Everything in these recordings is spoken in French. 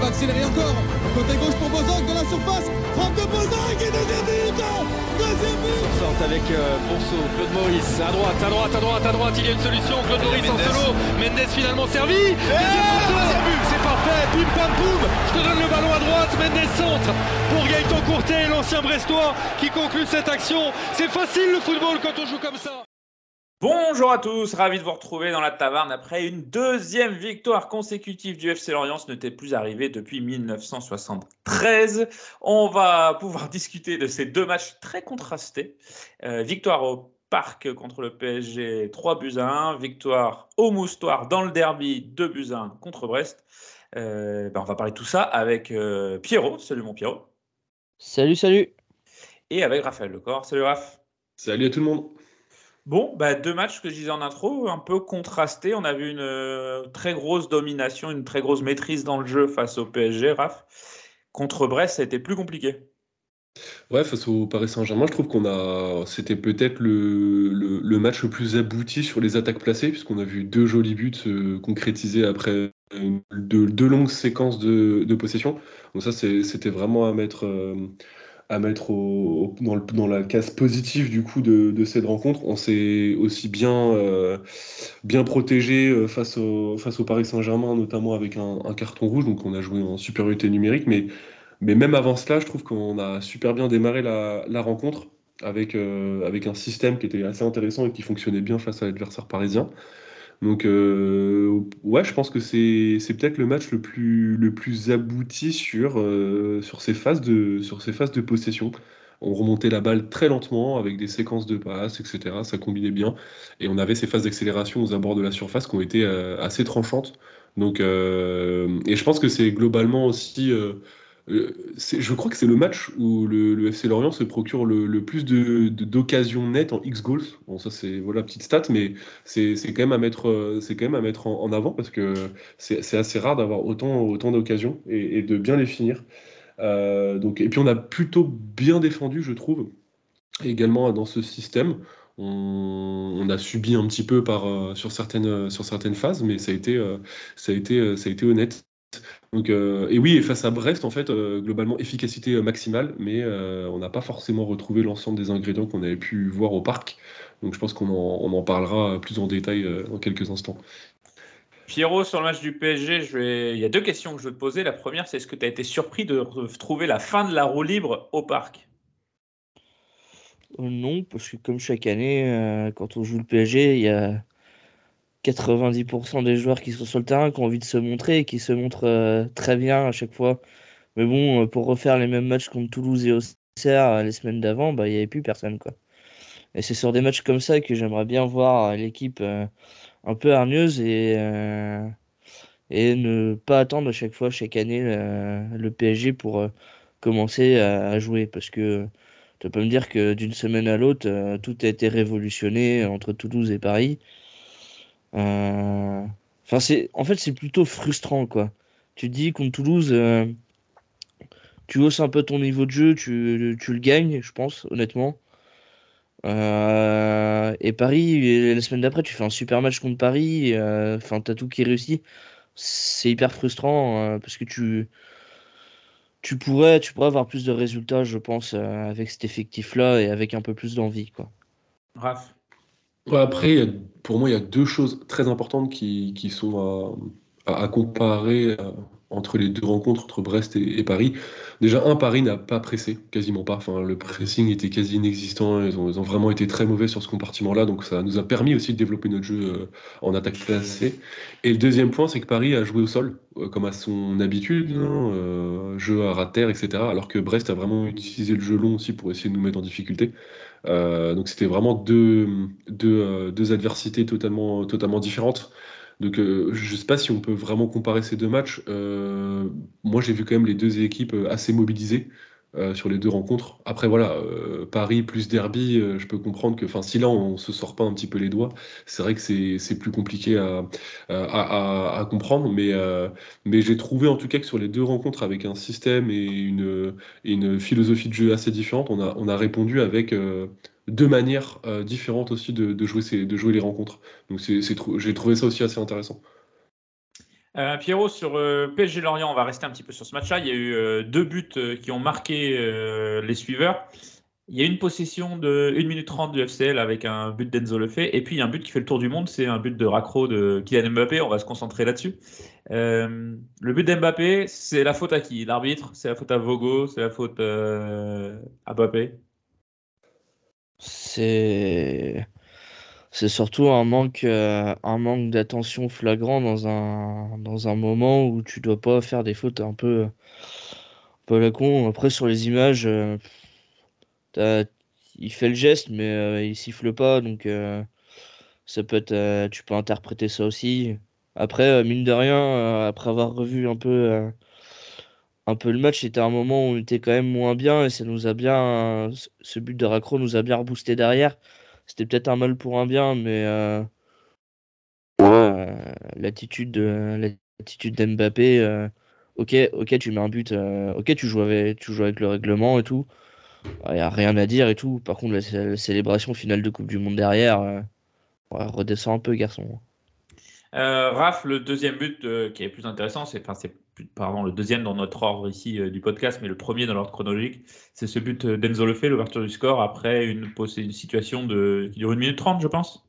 Va accélérer encore. Côté gauche pour Bozok de la surface. Frappe de Bozok et deuxième but Deuxième but. Sorte avec euh, Bourseau, Claude Maurice, à droite, à droite, à droite, à droite, il y a une solution, Claude Maurice en solo, Mendes finalement servi, deuxième but, c'est parfait, bim pam poum, je te donne le ballon à droite, Mendes centre pour Gaëtan Courtet, l'ancien Brestois qui conclut cette action, c'est facile le football quand on joue comme ça. Bonjour à tous, ravi de vous retrouver dans la taverne après une deuxième victoire consécutive du FC Lorient. Ce n'était plus arrivé depuis 1973. On va pouvoir discuter de ces deux matchs très contrastés. Euh, victoire au Parc contre le PSG, 3 buts à 1. Victoire au Moustoir dans le derby, 2 buts à 1 contre Brest. Euh, ben on va parler de tout ça avec euh, Pierrot. Salut mon Pierrot. Salut, salut. Et avec Raphaël Lecor. Salut Raph. Salut à tout le monde. Bon, bah, deux matchs que je disais en intro, un peu contrastés. On a vu une euh, très grosse domination, une très grosse maîtrise dans le jeu face au PSG, Raph. Contre Brest, ça a été plus compliqué. Ouais, face au Paris Saint-Germain, je trouve qu'on a, c'était peut-être le, match le plus abouti sur les attaques placées, puisqu'on a vu deux jolis buts se concrétiser après deux, longues séquences de, possession. Donc ça, c'était vraiment à mettre, euh, à mettre dans, la case positive du coup de, de cette rencontre. On s'est aussi bien, euh, bien protégé euh, face au, Paris Saint-Germain, notamment avec un, carton rouge, donc on a joué en supériorité numérique, mais mais même avant cela, je trouve qu'on a super bien démarré la, la rencontre avec, euh, avec un système qui était assez intéressant et qui fonctionnait bien face à l'adversaire parisien. Donc, euh, ouais, je pense que c'est c'est peut-être le match le plus, le plus abouti sur, euh, sur, ces phases de, sur ces phases de possession. On remontait la balle très lentement avec des séquences de passes, etc. Ça combinait bien. Et on avait ces phases d'accélération aux abords de la surface qui ont été euh, assez tranchantes. Donc, euh, et je pense que c'est globalement aussi. Euh, je crois que c'est le match où le, FC Lorient se procure le, plus de, de- d'occasions nettes en X goals. Bon, ça c'est voilà petite stat, mais c'est quand même à mettre, euh, c'est quand même à mettre en, avant parce que c'est assez rare d'avoir autant, autant d'occasions et, de bien les finir. Euh, donc, et puis on a plutôt bien défendu, je trouve, également dans ce système. On, on a subi un petit peu par, sur, certaines, sur certaines phases, mais ça a été, ça a été, ça a été honnête. Donc, euh, et oui, et face à Brest, en fait, euh, globalement, efficacité euh, maximale, mais euh, on n'a pas forcément retrouvé l'ensemble des ingrédients qu'on avait pu voir au parc. Donc, je pense qu'on en, on en parlera plus en détail euh, dans quelques instants. Pierrot, sur le match du PSG, je vais... il y a deux questions que je veux te poser. La première, c'est est-ce que tu as été surpris de retrouver la fin de la roue libre au parc? Euh, non, parce que comme chaque année, euh, quand on joue le PSG, il y a 90% des joueurs qui sont sur le terrain qui ont envie de se montrer et qui se montrent euh, très bien à chaque fois. Mais bon, euh, pour refaire les mêmes matchs contre Toulouse et Auxerre euh, les semaines d'avant, bah, il n'y avait plus personne, quoi. Et c'est sur des matchs comme ça que j'aimerais bien voir l'équipe un peu hargneuse et, et ne pas attendre à chaque fois, chaque année, le PSG pour commencer à, à jouer. Parce que tu peux me dire que d'une semaine à l'autre, tout a été révolutionné entre Toulouse et Paris. Euh, Enfin, c'est, en fait, c'est plutôt frustrant, quoi. Tu dis contre Toulouse, euh, tu hausses un peu ton niveau de jeu, tu, tu le gagnes, je pense, honnêtement. Euh, et Paris, la semaine d'après, tu fais un super match contre Paris, euh, enfin, t'as tout qui réussit. C'est hyper frustrant euh, parce que tu, tu pourrais, tu pourrais avoir plus de résultats, je pense, euh, avec cet effectif-là et avec un peu plus d'envie. Quoi. Raph Après, pour moi, il y a deux choses très importantes qui, sont à, comparer euh, entre les deux rencontres, entre Brest et, Paris. Déjà, un, Paris n'a pas pressé, quasiment pas. Enfin, le pressing était quasi inexistant. Ils ont, vraiment été très mauvais sur ce compartiment-là. Donc, ça nous a permis aussi de développer notre jeu euh, en attaque placée. Et le deuxième point, c'est que Paris a joué au sol, euh, comme à son habitude, hein, jeu à de terre, etc. Alors que Brest a vraiment utilisé le jeu long aussi pour essayer de nous mettre en difficulté. Donc, c'était vraiment deux, deux, adversités totalement, totalement différentes. Donc euh, je ne sais pas si on peut vraiment comparer ces deux matchs. Euh, moi j'ai vu quand même les deux équipes euh, assez mobilisées sur les deux rencontres. Après voilà, Paris plus Derby, je peux comprendre que si là on se sort pas un petit peu les doigts, c'est vrai que c'est plus compliqué à, à, comprendre. Mais, mais j'ai trouvé en tout cas que sur les deux rencontres avec un système et une, une philosophie de jeu assez différente, on a, on a répondu avec deux manières euh, différentes aussi de, jouer ces, de jouer les rencontres. Donc j'ai trouvé ça aussi assez intéressant. Euh, Pierrot, sur euh, PSG Lorient, on va rester un petit peu sur ce match-là. Il y a eu deux buts qui ont marqué les suiveurs. Il y a une possession de 1 minute 30 du FCL avec un but d'Enzo Lefebvre. Et puis il y a un but qui fait le tour du monde, c'est un but de Racro de Kylian Mbappé. On va se concentrer là-dessus. le but d'Mbappé, c'est la faute à qui? L'arbitre? C'est la faute à Vogo? C'est la faute à Mbappé? C'est c'est surtout un manque, euh, un manque d'attention flagrant dans un, dans un moment où tu dois pas faire des fautes un peu, un peu la con. Après, sur les images, euh, il fait le geste, mais euh, il siffle pas, donc ça peut être, tu peux interpréter ça aussi. Après, mine de rien, après avoir revu un peu un peu le match. C'était un moment où on était quand même moins bien et ça nous a bien. Ce but de Racro nous a bien reboosté derrière. C'était peut-être un mal pour un bien, mais euh, euh, l'attitude de l'attitude d'Mbappé. Euh, ok, ok, tu mets un but. ok, tu joues avec, tu joues avec le règlement et tout. Il n'y a rien à dire et tout. Par contre, la, célébration finale de Coupe du Monde derrière, redescend un peu, garçon. Raph, le deuxième but qui est plus intéressant, c'est enfin, pardon, le deuxième dans notre ordre ici euh, du podcast, mais le premier dans l'ordre chronologique, c'est ce but euh, d'Enzo Lefebvre, l'ouverture du score après une, situation de, qui dure une minute trente, je pense.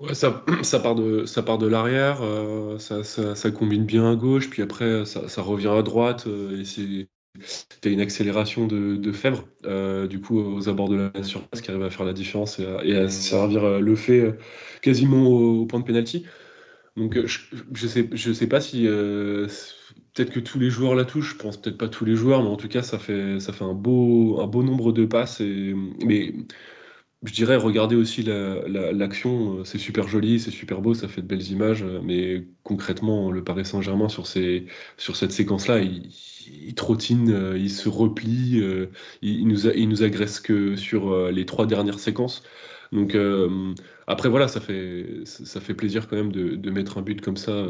Ouais, ça, part de, ça part de l'arrière, euh, ça, combine bien à gauche, puis après ça, revient à droite, et c'est une accélération de, de Fèvre, du coup, aux abords de la surface, qui arrive à faire la différence et à, servir le quasiment au, point de pénalty. Donc, je, je sais, je sais pas si peut-être que tous les joueurs la touchent, je pense peut-être pas tous les joueurs, mais en tout cas, ça fait, ça fait un, beau, un beau nombre de passes. Mais je dirais, regardez aussi l'action, euh, c'est super joli, c'est super beau, ça fait de belles images, mais concrètement, le Paris Saint-Germain, sur, sur cette séquence-là, il, il, trottine, euh, il se replie, euh, il, nous il nous agresse que sur les trois dernières séquences. Donc après voilà, ça fait ça fait plaisir quand même de, de mettre un but comme ça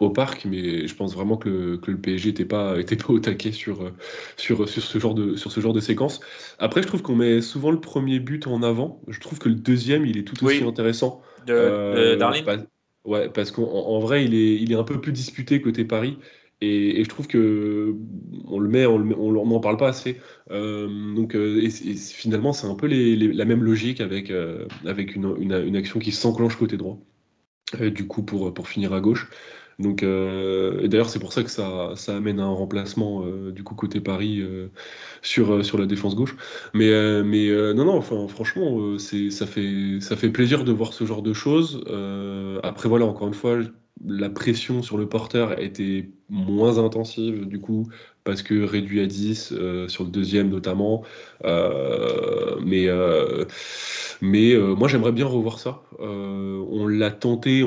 au parc, mais je pense vraiment que le, que le PSG n'était pas, était pas au taquet sur, sur, sur, ce genre de, sur ce genre de séquence. Après, je trouve qu'on met souvent le premier but en avant. Je trouve que le deuxième, il est tout aussi intéressant. De, euh, ouais, parce qu'en vrai, il est, il est un peu plus disputé côté Paris. Et, je trouve que on le met, on n'en parle pas assez. Euh, donc, euh, et, finalement, c'est un peu la même logique avec, euh, avec une, une, action qui s'enclenche côté droit. du coup, pour, pour finir à gauche. Donc, et d'ailleurs, c'est pour ça que ça, ça amène un remplacement du coup côté Paris sur, sur la défense gauche. Mais, mais non, non, enfin, franchement, c'est, ça, fait, ça fait plaisir de voir ce genre de choses. après, voilà, encore une fois, la pression sur le porteur était moins intensive du coup parce que réduit à 10 sur le deuxième notamment. mais mais moi, j'aimerais bien revoir ça. on l'a tenté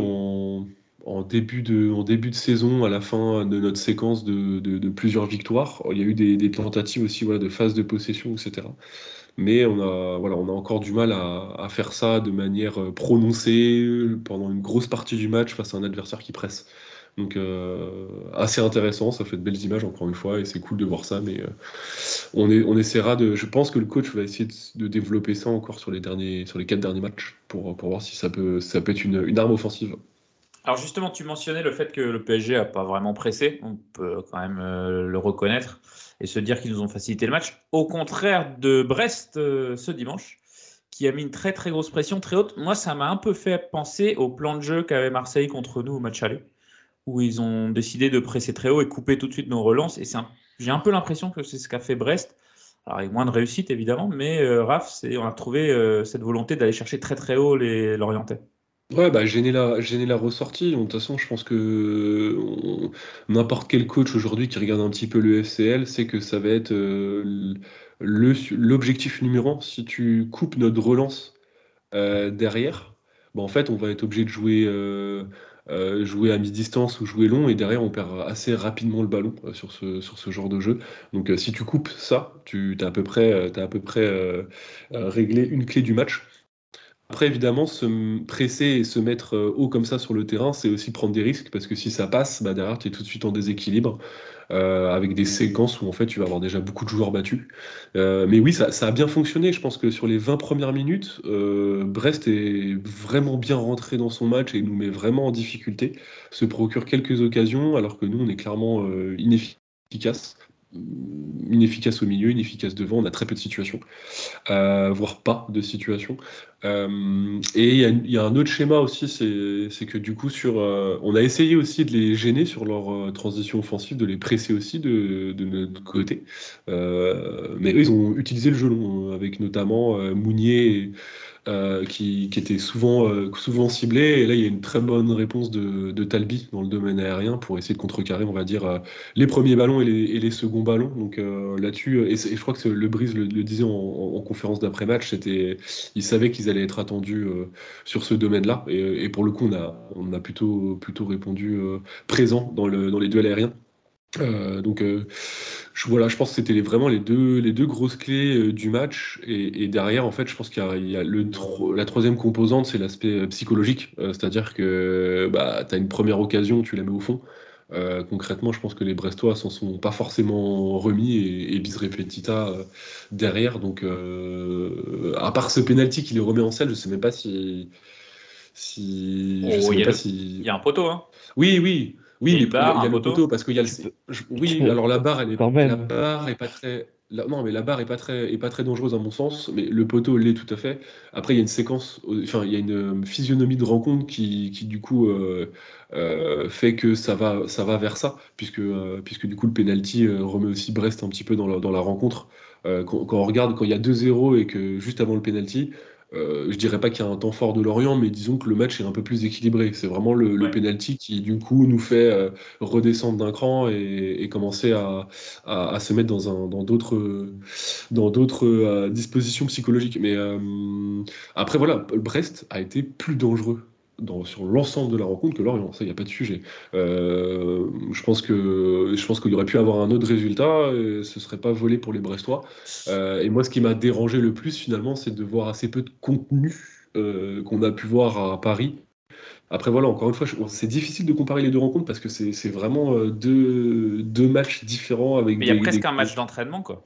en début, de, en début de saison, à la fin de notre séquence de, plusieurs victoires. Il y a eu des, tentatives aussi voilà, de phase de possession, etc. Mais on a, encore du mal à, faire ça de manière euh, prononcée pendant une grosse partie du match face à un adversaire qui presse. Donc euh, assez intéressant, ça fait de belles images encore une fois et c'est cool de voir ça. Mais euh, on, essaiera de. Je pense que le coach va essayer de, développer ça encore sur les derniers, quatre derniers matchs pour, voir si ça peut, ça être une arme offensive. Alors justement, tu mentionnais le fait que le PSG n'a pas vraiment pressé, on peut quand même euh, le reconnaître. et se dire qu'ils nous ont facilité le match. Au contraire de Brest ce dimanche, qui a mis une très très grosse pression, très haute. Moi, ça m'a un peu fait penser au plan de jeu qu'avait Marseille contre nous au match aller, où ils ont décidé de presser très haut et couper tout de suite nos relances. Et j'ai un peu l'impression que c'est ce qu'a fait Brest. Alors, avec moins de réussite évidemment, mais euh, Raph, on a trouvé euh, cette volonté d'aller chercher très très haut les l'Orientais. Ouais, bah, gêner la, gêner la ressortie. De toute façon, je pense que n'importe quel coach aujourd'hui qui regarde un petit peu le FCL sait que ça va être euh, l'objectif numéro un. Si tu coupes notre relance euh, derrière, bah, en fait, on va être obligé de jouer, euh, jouer à mi-distance ou jouer long, et derrière, on perd assez rapidement le ballon sur, ce, sur ce genre de jeu. Donc, si tu coupes ça, tu as à peu près, as à peu près réglé une clé du match. Après, évidemment, se presser et se mettre euh, haut comme ça sur le terrain, c'est aussi prendre des risques parce que si ça passe, bah derrière, tu es tout de suite en déséquilibre euh, avec des séquences où en fait tu vas avoir déjà beaucoup de joueurs battus. Euh, mais oui, ça, a bien fonctionné. Je pense que sur les 20 premières minutes, Brest est vraiment bien rentré dans son match et nous met vraiment en difficulté, se procure quelques occasions alors que nous, on est clairement inefficace inefficace au milieu, inefficace devant, on a très peu de situations, euh, voire pas de situations. Euh, et il y, a un autre schéma aussi, c'est que du coup, sur, euh, on a essayé aussi de les gêner sur leur transition offensive, de les presser aussi de, notre côté. mais eux, ils ont utilisé le jeu long, avec notamment Mounier et, euh, qui, qui, était souvent, euh, souvent ciblé. Et là, il y a une très bonne réponse de, de Talbi dans le domaine aérien pour essayer de contrecarrer, on va dire, euh, les premiers ballons et les, et seconds ballons. Donc là-dessus, et, je crois que le Brise le, disait en, en conférence d'après-match, c'était, ils savaient qu'ils allaient être attendus sur ce domaine-là. Et, et, pour le coup, on a, on a plutôt, plutôt répondu présent dans, le, dans les duels aériens. Euh, donc euh, je, voilà, je pense que c'était vraiment les deux, les deux grosses clés euh, du match. Et, derrière, en fait, je pense qu'il y a, le, la troisième composante, c'est l'aspect psychologique. C'est-à-dire que bah, tu as une première occasion, tu la mets au fond. concrètement, je pense que les Brestois s'en sont pas forcément remis et, et bis repetita derrière. Donc, à part ce penalty qui les remet en selle, je sais même pas si. si je oh, sais pas si... Il y a un poteau. Hein. Oui, oui. Oui, il y a, le poteau parce qu'il y a le. Oui, alors la barre, elle est, la barre est pas très. non, mais la barre est pas très, est pas très dangereuse à mon sens, mais le poteau l'est tout à fait. Après, il y a une séquence, enfin, il y a une euh, physionomie de rencontre qui, qui du coup, euh, euh, fait que ça va, ça va vers ça, puisque, puisque du coup, le penalty remet aussi Brest un petit peu dans la, dans la rencontre. Quand, quand, on regarde, quand il y a 2-0 et que juste avant le penalty, je dirais pas qu'il y a un temps fort de Lorient, mais disons que le match est un peu plus équilibré. C'est vraiment le, le penalty qui, du coup, nous fait euh, redescendre d'un cran et, commencer à, se mettre dans d'autres dans d'autres euh, dispositions psychologiques. Mais après, voilà, Brest a été plus dangereux sur l'ensemble de la rencontre que Lorient. Ça, il n'y a pas de sujet. Euh, je pense que je pense qu'il aurait pu avoir un autre résultat. Et ce serait pas volé pour les Brestois. Euh, et moi, ce qui m'a dérangé le plus finalement, c'est de voir assez peu de contenu euh, qu'on a pu voir à Paris. Après voilà, encore une fois, c'est difficile de comparer les deux rencontres parce que c'est vraiment deux, deux, matchs différents avec. Mais il y a presque un match d'entraînement quoi.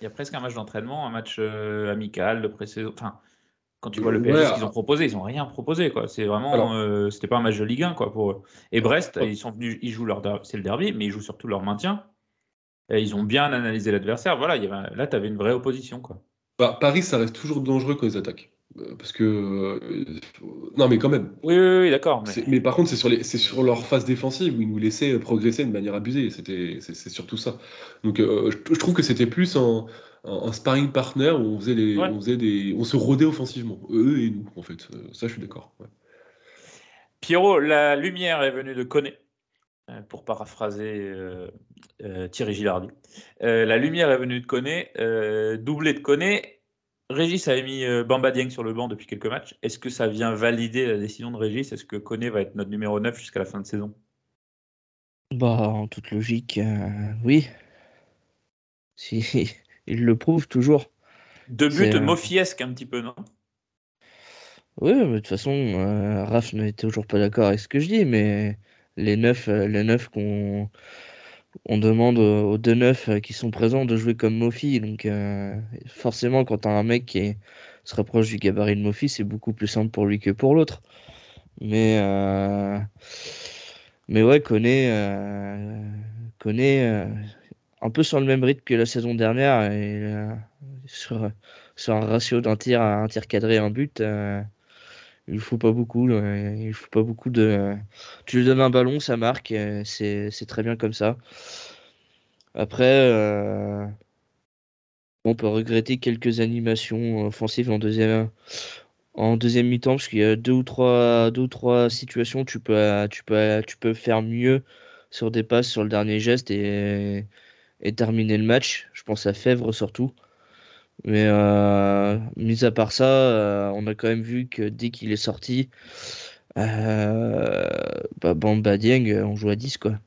Il y a presque un match d'entraînement, un match amical de pré-saison. Enfin, quand tu vois le PSG, ce qu'ils ont proposé, ils n'ont rien proposé. Quoi. C'est vraiment, euh, c'était pas un match de Ligue 1 quoi, pour eux. Et Brest, ils sont venus, ils jouent leur, c'est le derby, mais ils jouent surtout leur maintien. Et ils ont bien analysé l'adversaire. Voilà, il y avait, là, tu avais une vraie opposition. Quoi. Bah, Paris, ça reste toujours dangereux quand ils attaquent. Euh, parce que. Euh, non, mais quand même. Oui, oui, oui d'accord. Mais... mais... par contre, c'est sur, les... sur leur phase défensive où ils nous laissaient progresser de manière abusée. C'était... C'est surtout ça. Donc, je trouve que c'était plus un un, sparring partner où on faisait, des, on faisait des, on se rodait offensivement, eux et nous en fait. Euh, ça, je suis d'accord. Pierrot, la lumière est venue de Coné, euh, pour paraphraser euh, Thierry Gilardi. la lumière est venue de Coné, doublé de Coné. Régis avait mis Bamba Dieng sur le banc depuis quelques matchs. Est-ce que ça vient valider la décision de Régis? Est-ce que Coné va être notre numéro 9 jusqu'à la fin de saison? Bah, en toute logique, oui. Si, il le prouve toujours. Deux buts de Mofiesque un petit peu, non? Oui, mais de toute façon, euh, Raph n'est toujours pas d'accord avec ce que je dis, mais les neufs, euh, les neufs qu'on on demande aux deux neufs euh, qui sont présents de jouer comme Mofi. Donc forcément, quand tu as un mec qui se rapproche du gabarit de Mofi, c'est beaucoup plus simple pour lui que pour l'autre. Mais mais ouais, connaît connaît un peu sur le même rythme que la saison dernière et euh, sur, sur un ratio d'un tir à un tir cadré un but. euh, il faut pas beaucoup. euh, il faut pas beaucoup de. Tu lui donnes un ballon, ça marque. C'est très bien comme ça. Après, on peut regretter quelques animations offensives en deuxième, en deuxième mi-temps, parce qu'il y a deux ou trois, deux ou trois situations tu peux, tu peux, tu peux faire mieux sur des passes, sur le dernier geste et, et terminer le match. Je pense à Fèvre surtout. Mais euh, mis à part ça, euh, on a quand même vu que dès qu'il est sorti, euh, bah, Bamba Dieng, on joue à 10 quoi.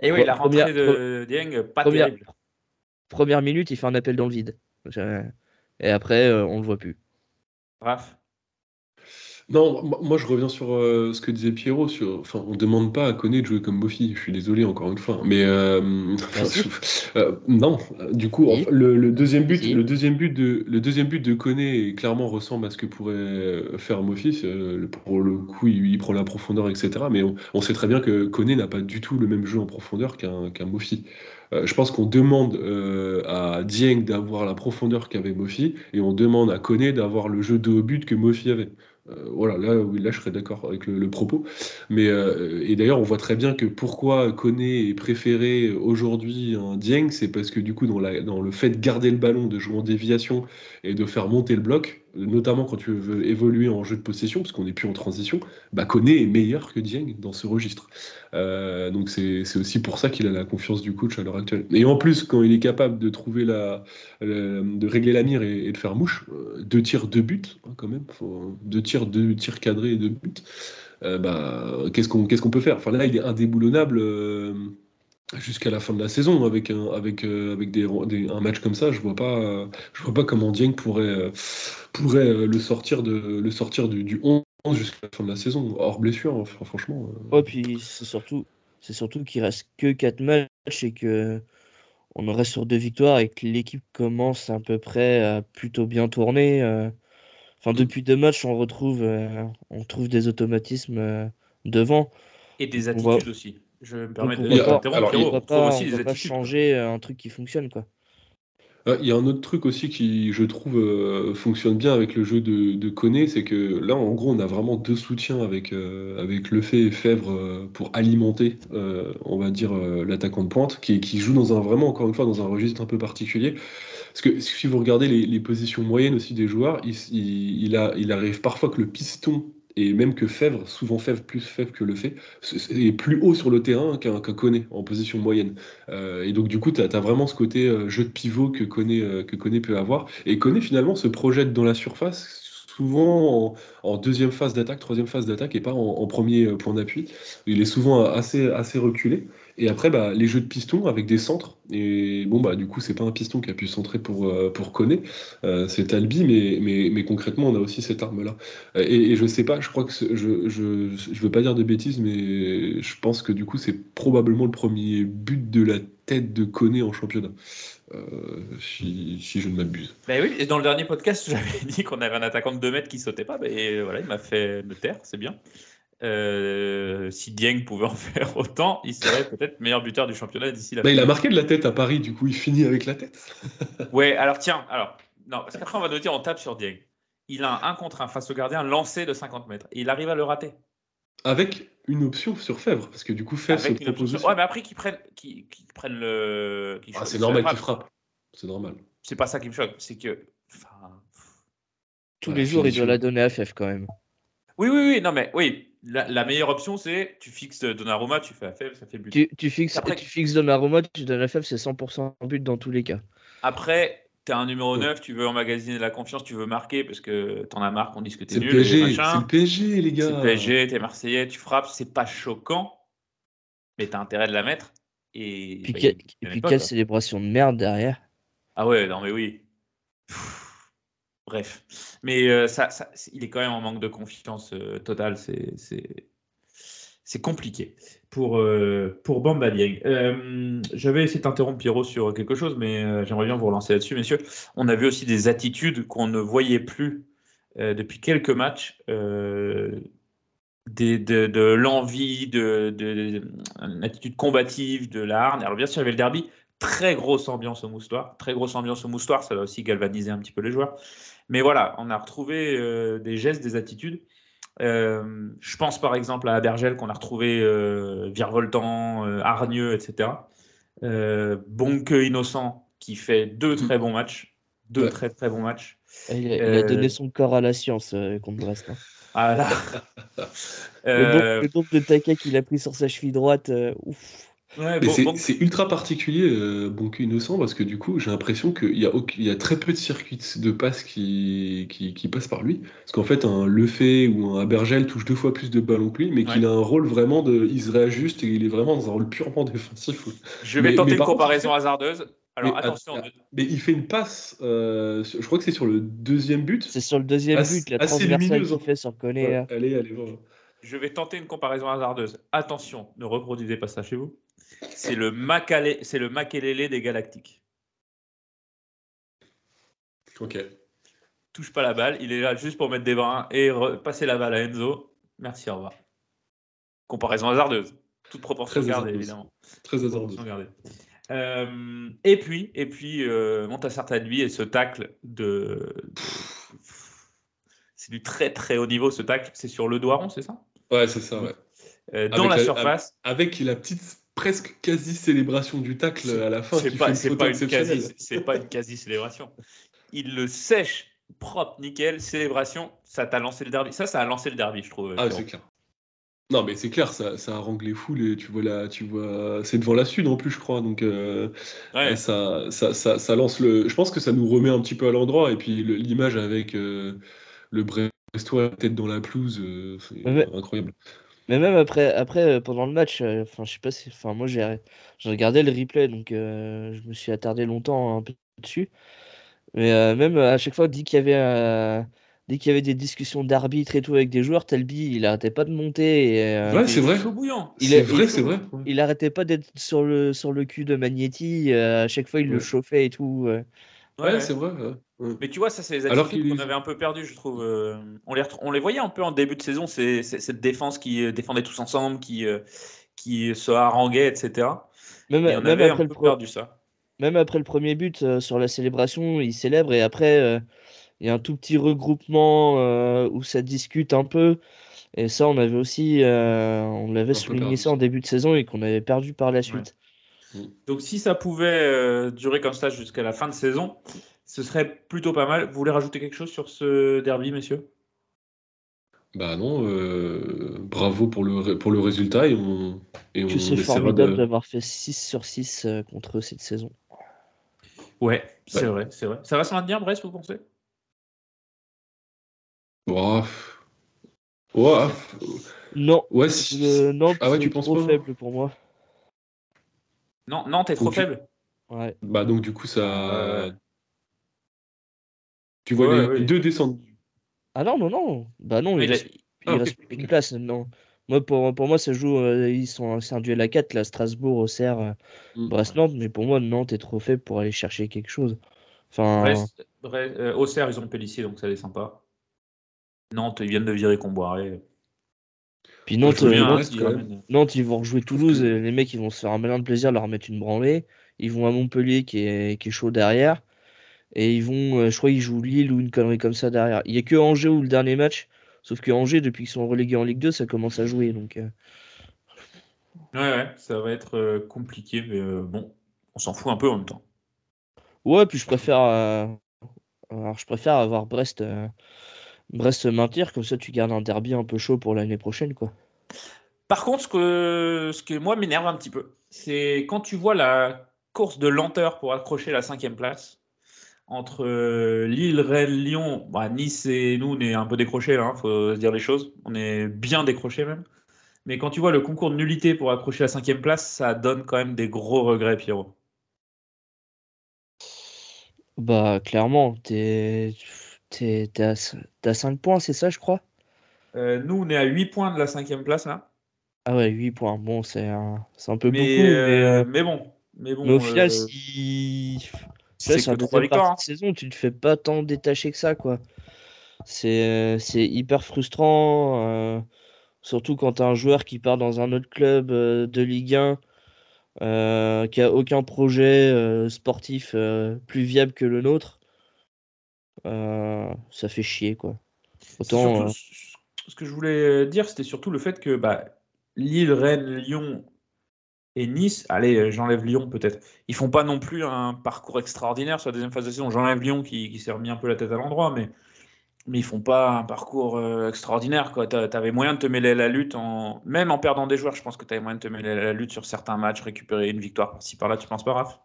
Et oui, la Première- rentrée de Dieng, pas première, terrible. première minute, il fait un appel dans le vide. Euh, Et après, on le voit plus. Raph. Non, moi je reviens sur euh, ce que disait Pierrot. Sur, enfin, on demande pas à Koné de jouer comme Mofi. Je suis désolé encore une fois, mais euh, euh, non. Du coup, enfin, le, le deuxième but, le deuxième but de, le deuxième but de Koné clairement ressemble à ce que pourrait faire Mofi. Pour le coup, il, il prend la profondeur, etc. Mais on, on sait très bien que Koné n'a pas du tout le même jeu en profondeur qu'un qu'un Mofi. Euh, je pense qu'on demande euh, à Dieng d'avoir la profondeur qu'avait Mofi et on demande à Koné d'avoir le jeu de haut but que Mofi avait. Euh, voilà, là, là, je serais d'accord avec le, propos. Mais euh, et d'ailleurs, on voit très bien que pourquoi Koné est préféré aujourd'hui un Dieng, c'est parce que du coup, dans, dans le fait de garder le ballon, de jouer en déviation et de faire monter le bloc, notamment quand tu veux évoluer en jeu de possession, parce qu'on n'est plus en transition, bah est meilleur que Dieng dans ce registre. Euh, donc c'est aussi pour ça qu'il a la confiance du coach à l'heure actuelle. Et en plus, quand il est capable de trouver la, de régler la mire et, de faire mouche, euh, deux tirs, deux buts hein, quand même, deux tirs, deux tirs cadrés et deux buts. euh, bah, qu'est-ce qu'on peut faire? Enfin là, il est indéboulonnable. Jusqu'à la fin de la saison, avec un avec euh, avec des, des- un match comme ça, je vois pas euh, je vois pas comment Dieng pourrait euh, pourrait euh, le sortir de le sortir du, du 11 jusqu'à la fin de la saison hors blessure. Enfin, franchement. euh, Ouais, puis c'est surtout, c'est surtout qu'il reste que 4 matchs et que on en reste sur deux victoires et que l'équipe commence à peu près à plutôt bien tourner. Enfin, depuis deux matchs, on retrouve, on trouve des automatismes devant. Et des voit- attitudes aussi. Je me permets de t'interrompre, il- on va pas, aussi on des va pas attitudes. changer euh, un truc qui fonctionne, quoi. Ah, Il y a un autre truc aussi qui, je trouve, euh, fonctionne bien avec le jeu de, de Koné, c'est que là, en gros, on a vraiment deux soutiens avec, euh, avec Lefebvre et Fèvre euh, pour alimenter, euh, on va dire, euh, l'attaquant de pointe, qui, qui joue dans un, vraiment, encore une fois, dans un registre un peu particulier. Parce que si vous regardez les, les positions moyennes aussi des joueurs, il, il, il a, il arrive parfois que le piston, et même que Fèvre, souvent Fèvre, plus Fèvre que Lefebvre, est plus haut sur le terrain qu'un Koné en position moyenne. Euh, et donc, du coup, tu as, vraiment ce côté euh, jeu de pivot que Koné, euh, que peut avoir. Et Koné, finalement, se projette dans la surface, souvent en, deuxième phase d'attaque, troisième phase d'attaque, et pas en, en premier point d'appui. Il est souvent assez, assez reculé. Et après, bah, les jeux de piston avec des centres. Et bon, bah, du coup, c'est pas un piston qui a pu centrer pour, euh, pour Koné, euh, c'est Albi, mais, mais, mais concrètement, on a aussi cette arme-là. Euh, Et, et je sais pas, je crois que je, je, je veux pas dire de bêtises, mais je pense que du coup, c'est probablement le premier but de la tête de Koné en championnat. Si, je ne m'abuse. Ben oui, et dans le dernier podcast, j'avais dit qu'on avait un attaquant de 2 mètres qui sautait pas. Et voilà, il m'a fait me taire, c'est bien. Euh, si Dieng pouvait en faire autant, il serait peut-être meilleur buteur du championnat d'ici la Bah, il a marqué de la tête à Paris, du coup, il finit avec la tête. Ouais, alors tiens, alors, non, parce qu'après on va noter, on tape sur Dieng. Il a un 1 contre 1 face au gardien lancé de 50 mètres. Et il arrive à le rater. Avec une option sur Fèvre, parce que du coup, Fèvre Avec se propose sur- aussi. Ouais, mais après qu'ils prennent, qu'ils prennent le. Ah, c'est normal qu'il frappe. C'est normal. C'est pas ça qui me choque, c'est que. enfin, Tous Ouais, les jours, il doit la donner à FF quand même. Oui, oui, oui, non, mais oui, la, la meilleure option, c'est tu fixes Donnarumma, tu fais AFF, ça fait but. Tu, tu fixes, Après- tu fixes Donnarumma, tu donnes à FF, c'est 100% but dans tous les cas. Après, tu as un numéro Ouais. 9, tu veux emmagasiner de la confiance, tu veux marquer parce que t'en as marre qu'on dise que t'es nul. c'est le PSG, les gars. C'est le PSG, t'es Marseillais, tu frappes, c'est pas choquant, mais t'as intérêt de la mettre. Et, Puis, bah, quelle- et puis pas, quelle quoi. célébration de merde derrière. Ah ouais, non mais oui. Bref. Mais euh, ça, il est quand même en manque de confiance euh, totale. C'est, compliqué pour, euh, pour Bamba Dieng. Euh, J'avais essayé d'interrompre Pierrot sur quelque chose, mais j'aimerais bien vous relancer là-dessus, messieurs. On a vu aussi des attitudes qu'on ne voyait plus depuis quelques matchs. de, l'envie, de, de- attitude combative, de la hargne. Alors bien sûr, il y avait le derby. Très grosse ambiance au moustoir. Très grosse ambiance au moustoir, ça va aussi galvaniser un petit peu les joueurs. Mais voilà, on a retrouvé euh, des gestes, des attitudes. Euh, je pense par exemple à Abergel qu'on a retrouvé euh, virevoltant, euh, hargneux, etc. Euh, Bonke innocent qui fait deux très bons matchs. Deux Ouais. très très bons matchs. Il a, il a donné son corps à la science euh, contre Brest. hein. Ah là. Le, Euh, nombre, le nombre de taquets qu'il a pris sur sa cheville droite, euh, ouf. Ouais, bon- c'est bon- ultra particulier, euh, Bonke Innocent, parce que du coup, j'ai l'impression qu'il y, a auc- il y a très peu de circuits de passes qui, qui, qui passent par lui. Parce qu'en fait, un Lefebvre ou un Abergel touche deux fois plus de ballons que lui, mais qu'il Ouais. a un rôle vraiment de. Il se réajuste et il est vraiment dans un rôle purement défensif. Je vais Mais- tenter mais une contre, comparaison hasardeuse. Alors Mais attention, att- Mais il fait une passe, euh, sur- je crois que c'est sur le deuxième but. C'est sur le deuxième Assez- but, la assez transversale lumineuse, qu'il hein. fait sur Koné. Ouais, allez, allez voir. je vais tenter une comparaison hasardeuse. Attention, ne reproduisez pas ça chez vous. C'est le Makale- c'est le Makelele des Galactiques. Ok. Touche pas la balle, il est là juste pour mettre des brins et passer la balle à Enzo. Merci, au revoir. Comparaison hasardeuse. Toute proportion Très gardée, hasardeuse. évidemment. Très gardée. Euh, et puis, et puis euh, monte à certaines vies et ce tacle de. de- C'est du très très haut niveau ce tacle. C'est sur le doigt rond, c'est ça? Ouais, c'est ça, ouais. Euh, Dans Avec la- surface. Avec la petite presque quasi célébration du tacle à la fin. C'est pas, une pas une quasi, c'est pas une quasi célébration. Il le sèche propre, nickel, célébration. Ça t'a lancé le derby. Ça, ça a lancé le derby, je trouve. Ah, c'est clair. Non, mais c'est clair, ça, ça harangue les foules et tu vois là, tu vois, c'est devant la Sud en plus, je crois. Donc euh, Ouais. ça, ça, ça, ça lance le. Je pense que ça nous remet un petit peu à l'endroit et puis l'image avec euh, le Brestois tête dans la pelouse, euh, c'est Ouais. incroyable. Mais même après, après euh, pendant le match, euh, enfin, je sais pas si. Enfin, moi, j'ai j'ai regardé le replay, donc euh, je me suis attardé longtemps un peu dessus. Mais euh, même euh, à chaque fois, dès qu'il y avait, euh, dès qu'il y avait des discussions d'arbitre et tout avec des joueurs, Talbi, il arrêtait pas de monter. Et, euh, Ouais, c'est vrai. Chaud bouillant. il C'est est- vrai, il- c'est vrai. il arrêtait pas d'être sur le, sur le cul de Magnetti. euh, à chaque fois, il le chauffait et tout. Ouais, c'est vrai. ouais. Mais tu vois, ça, c'est les attitudes qu'on avait un peu perdues, je trouve. Euh, on, les on les voyait un peu en début de saison, c'est, cette défense qui euh, défendait tous ensemble, qui, euh, qui se haranguait, etc. Même, Et on même avait un après peu perdu ça. Même après le premier but euh, sur la célébration, il célèbre et après euh, il y a un tout petit regroupement euh, où ça discute un peu. Et ça, on avait aussi, euh, on l'avait souligné perdu, ça en début de saison et qu'on avait perdu par la suite. Donc, si ça pouvait euh, durer comme ça jusqu'à la fin de saison, ce serait plutôt pas mal. Vous voulez rajouter quelque chose sur ce derby, messieurs? Bah non, euh, bravo pour le, pour le résultat et on, et on Que c'est formidable de- d'avoir fait 6 sur 6 euh, contre eux cette saison. Ouais, c'est Ouais. vrai, c'est vrai. Ça va se maintenir, Brest, vous pensez? Ouah. Ouah. Non, Ouais, si- euh, Nantes, Ah ouais, c'est tu penses trop pas? faible pour moi. Non, non, t'es trop faible. Ouais. Bah donc du coup ça. Tu vois Ouais, les, ouais. les deux descendre. Ah non, non, non. Bah non, Mais il reste, il Ah, reste une place maintenant. Moi, pour, pour moi, ça joue. euh, ils sont, c'est un duel à 4, là, Strasbourg, Auxerre, euh, Mm. Brest-Nantes. Mais pour moi, Nantes est trop faible pour aller chercher quelque chose. Enfin, Brest, Brest- euh, Auxerre, ils ont Pellissier, donc ça descend pas. Nantes, ils viennent de virer Comboiré. Puis Nantes, euh, Nantes, ils même. ramènent- Nantes, ils vont rejouer Toulouse. et les mecs, ils vont se faire un malin de plaisir, leur mettre une branlée. Ils vont à Montpellier, qui est, qui est chaud derrière. Et ils vont, euh, je crois, ils jouent Lille ou une connerie comme ça derrière. Il y a que Angers où le dernier match. Sauf que Angers, depuis qu'ils sont relégués en Ligue 2, ça commence à jouer. Donc, euh, Ouais, ouais, ça va être compliqué, mais bon, on s'en fout un peu en même temps. Ouais, puis je préfère, alors je préfère avoir Brest, Brest maintenir, comme ça tu gardes un derby un peu chaud pour l'année prochaine, quoi. Par contre, ce que, ce qui, moi, m'énerve un petit peu, c'est quand tu vois la course de lenteur pour accrocher la cinquième place entre euh, Lille, Rennes, Lyon, bah, Nice et nous, on est un peu décrochés, là, hein, faut se dire les choses. On est bien décrochés même. Mais quand tu vois le concours de nullité pour accrocher la cinquième place, ça donne quand même des gros regrets, Pierrot. Bah, clairement, t'es, t'es, à, à 5 points, c'est ça, je crois? Euh, nous, on est à 8 points de la cinquième place, là. Ah ouais, 8 points. Bon, c'est un, un peu Mais, beaucoup, mais, euh, euh, mais bon. Mais, bon, mais au final, si. c'est Là, sur que la trois deuxième victoires. hein. partie de saison, tu te fais pas tant détacher que ça, quoi. C'est, hyper frustrant, surtout quand t'as un joueur qui part dans un autre club de Ligue 1. euh, qui a aucun projet euh, sportif euh, plus viable que le nôtre, ça fait chier quoi. Autant surtout- Ce que je voulais dire, c'était surtout le fait que bah, Lille, Rennes, Lyon et Nice, allez, euh, j'enlève Lyon peut-être, ils font pas non plus un parcours extraordinaire sur la deuxième phase de saison. J'enlève Lyon qui, qui s'est remis un peu la tête à l'endroit, mais, mais ils font pas un parcours euh, extraordinaire. Tu avais moyen de te mêler à la lutte, en... même en perdant des joueurs, je pense que tu avais moyen de te mêler à la lutte sur certains matchs, récupérer une victoire par-ci par-là, tu penses pas, Raph?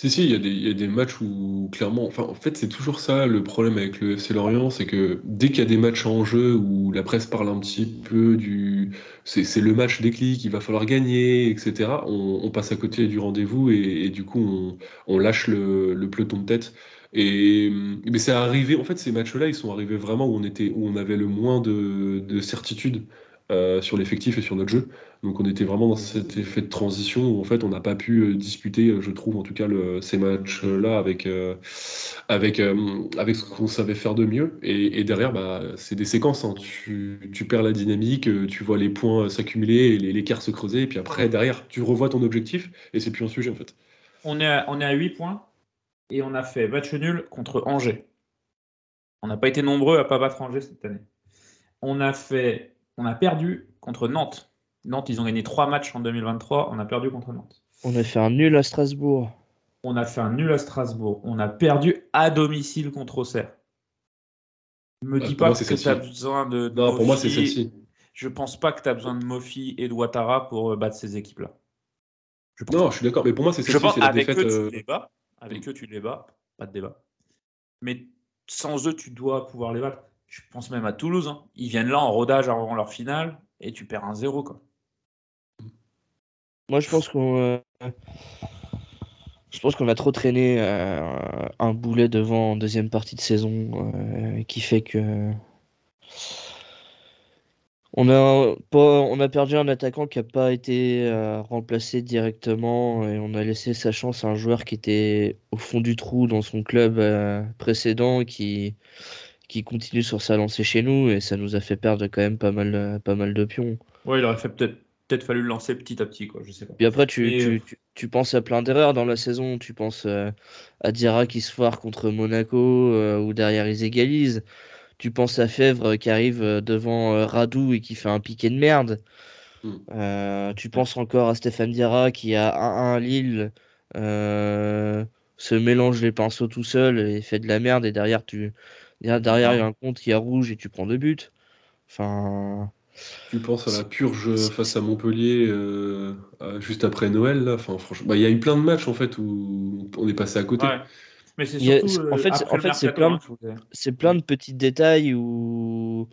Si, si, il y, a des- matchs où clairement, enfin, en fait, c'est toujours ça le problème avec le FC Lorient, c'est que dès qu'il y a des matchs en jeu où la presse parle un petit peu du. C'est le match déclic, il va falloir gagner, etc., on, passe à côté du rendez-vous et, et du coup, on, on lâche le, le peloton de tête. Et mais c'est arrivé, en fait, ces matchs-là, ils sont arrivés vraiment où on était, où on avait le moins de, de certitude euh, sur l'effectif et sur notre jeu. Donc on était vraiment dans cet effet de transition où en fait on n'a pas pu euh, disputer, euh, je trouve en tout cas, le- ces matchs-là avec, euh, avec, euh, avec ce qu'on savait faire de mieux. Et, et derrière, bah, c'est des séquences. hein. Tu, tu perds la dynamique, tu vois les points s'accumuler, et l'écart se creuser, et puis après, derrière, tu revois ton objectif et c'est plus un sujet en fait. On est, à, on est à 8 points et on a fait match nul contre Angers. On n'a pas été nombreux à pas battre Angers cette année. On a fait, on a perdu contre Nantes. Nantes, ils ont gagné 3 matchs en 2023. On a perdu contre Nantes. on a fait un nul à Strasbourg. On a fait un nul à Strasbourg. On a perdu à domicile contre Auxerre. Me dis pas moi, que tu as besoin de. de Non, pour moi, c'est celle-ci. Je pense pas que tu as besoin de Mofi et de Ouattara pour euh, battre ces équipes-là. Je pense Non, pas. je suis d'accord, mais pour moi, c'est Je celle-ci, pense c'est la avec défaite. eux, euh, tu les bats. Avec eux, tu les bats. Pas de débat. Mais sans eux, tu dois pouvoir les battre. Je pense même à Toulouse. hein. Ils viennent là en rodage avant leur finale et tu perds un zéro. Quoi. Moi, je pense qu'on euh, je pense qu'on a trop traîné euh, un boulet devant en deuxième partie de saison euh, qui fait que on a on a perdu un attaquant qui a pas été remplacé directement et on a laissé sa chance à un joueur qui était au fond du trou dans son club précédent qui qui continue sur sa lancée chez nous et ça nous a fait perdre quand même pas mal euh, pas mal de pions. Ouais, il aurait fait peut-être peut-être fallu le lancer petit à petit. Quoi. Je sais pas. Puis après, tu, Et, tu, euh, tu, tu penses à plein d'erreurs dans la saison. Tu penses euh, à Diarra qui se foire contre Monaco, euh, où derrière ils égalisent. Tu penses à Fèvre qui arrive devant euh, Radou et qui fait un piqué de merde. Mm. Euh, tu penses encore à Stéphane Diarra qui a 1-1 à Lille, se mélange les pinceaux tout seul et fait de la merde. Et derrière, tu, derrière, derrière, il y a un compte qui est rouge et tu prends deux buts. Enfin, Tu penses à la purge face à Montpellier euh, euh, juste après Noël là? Enfin, franchement, bah, il y a eu plein de matchs en fait où on est passé à côté. Ouais. Mais c'est a- en euh, fait, c'est- en fait, c'est mercato, plein de- hein, c'est plein de petits détails où,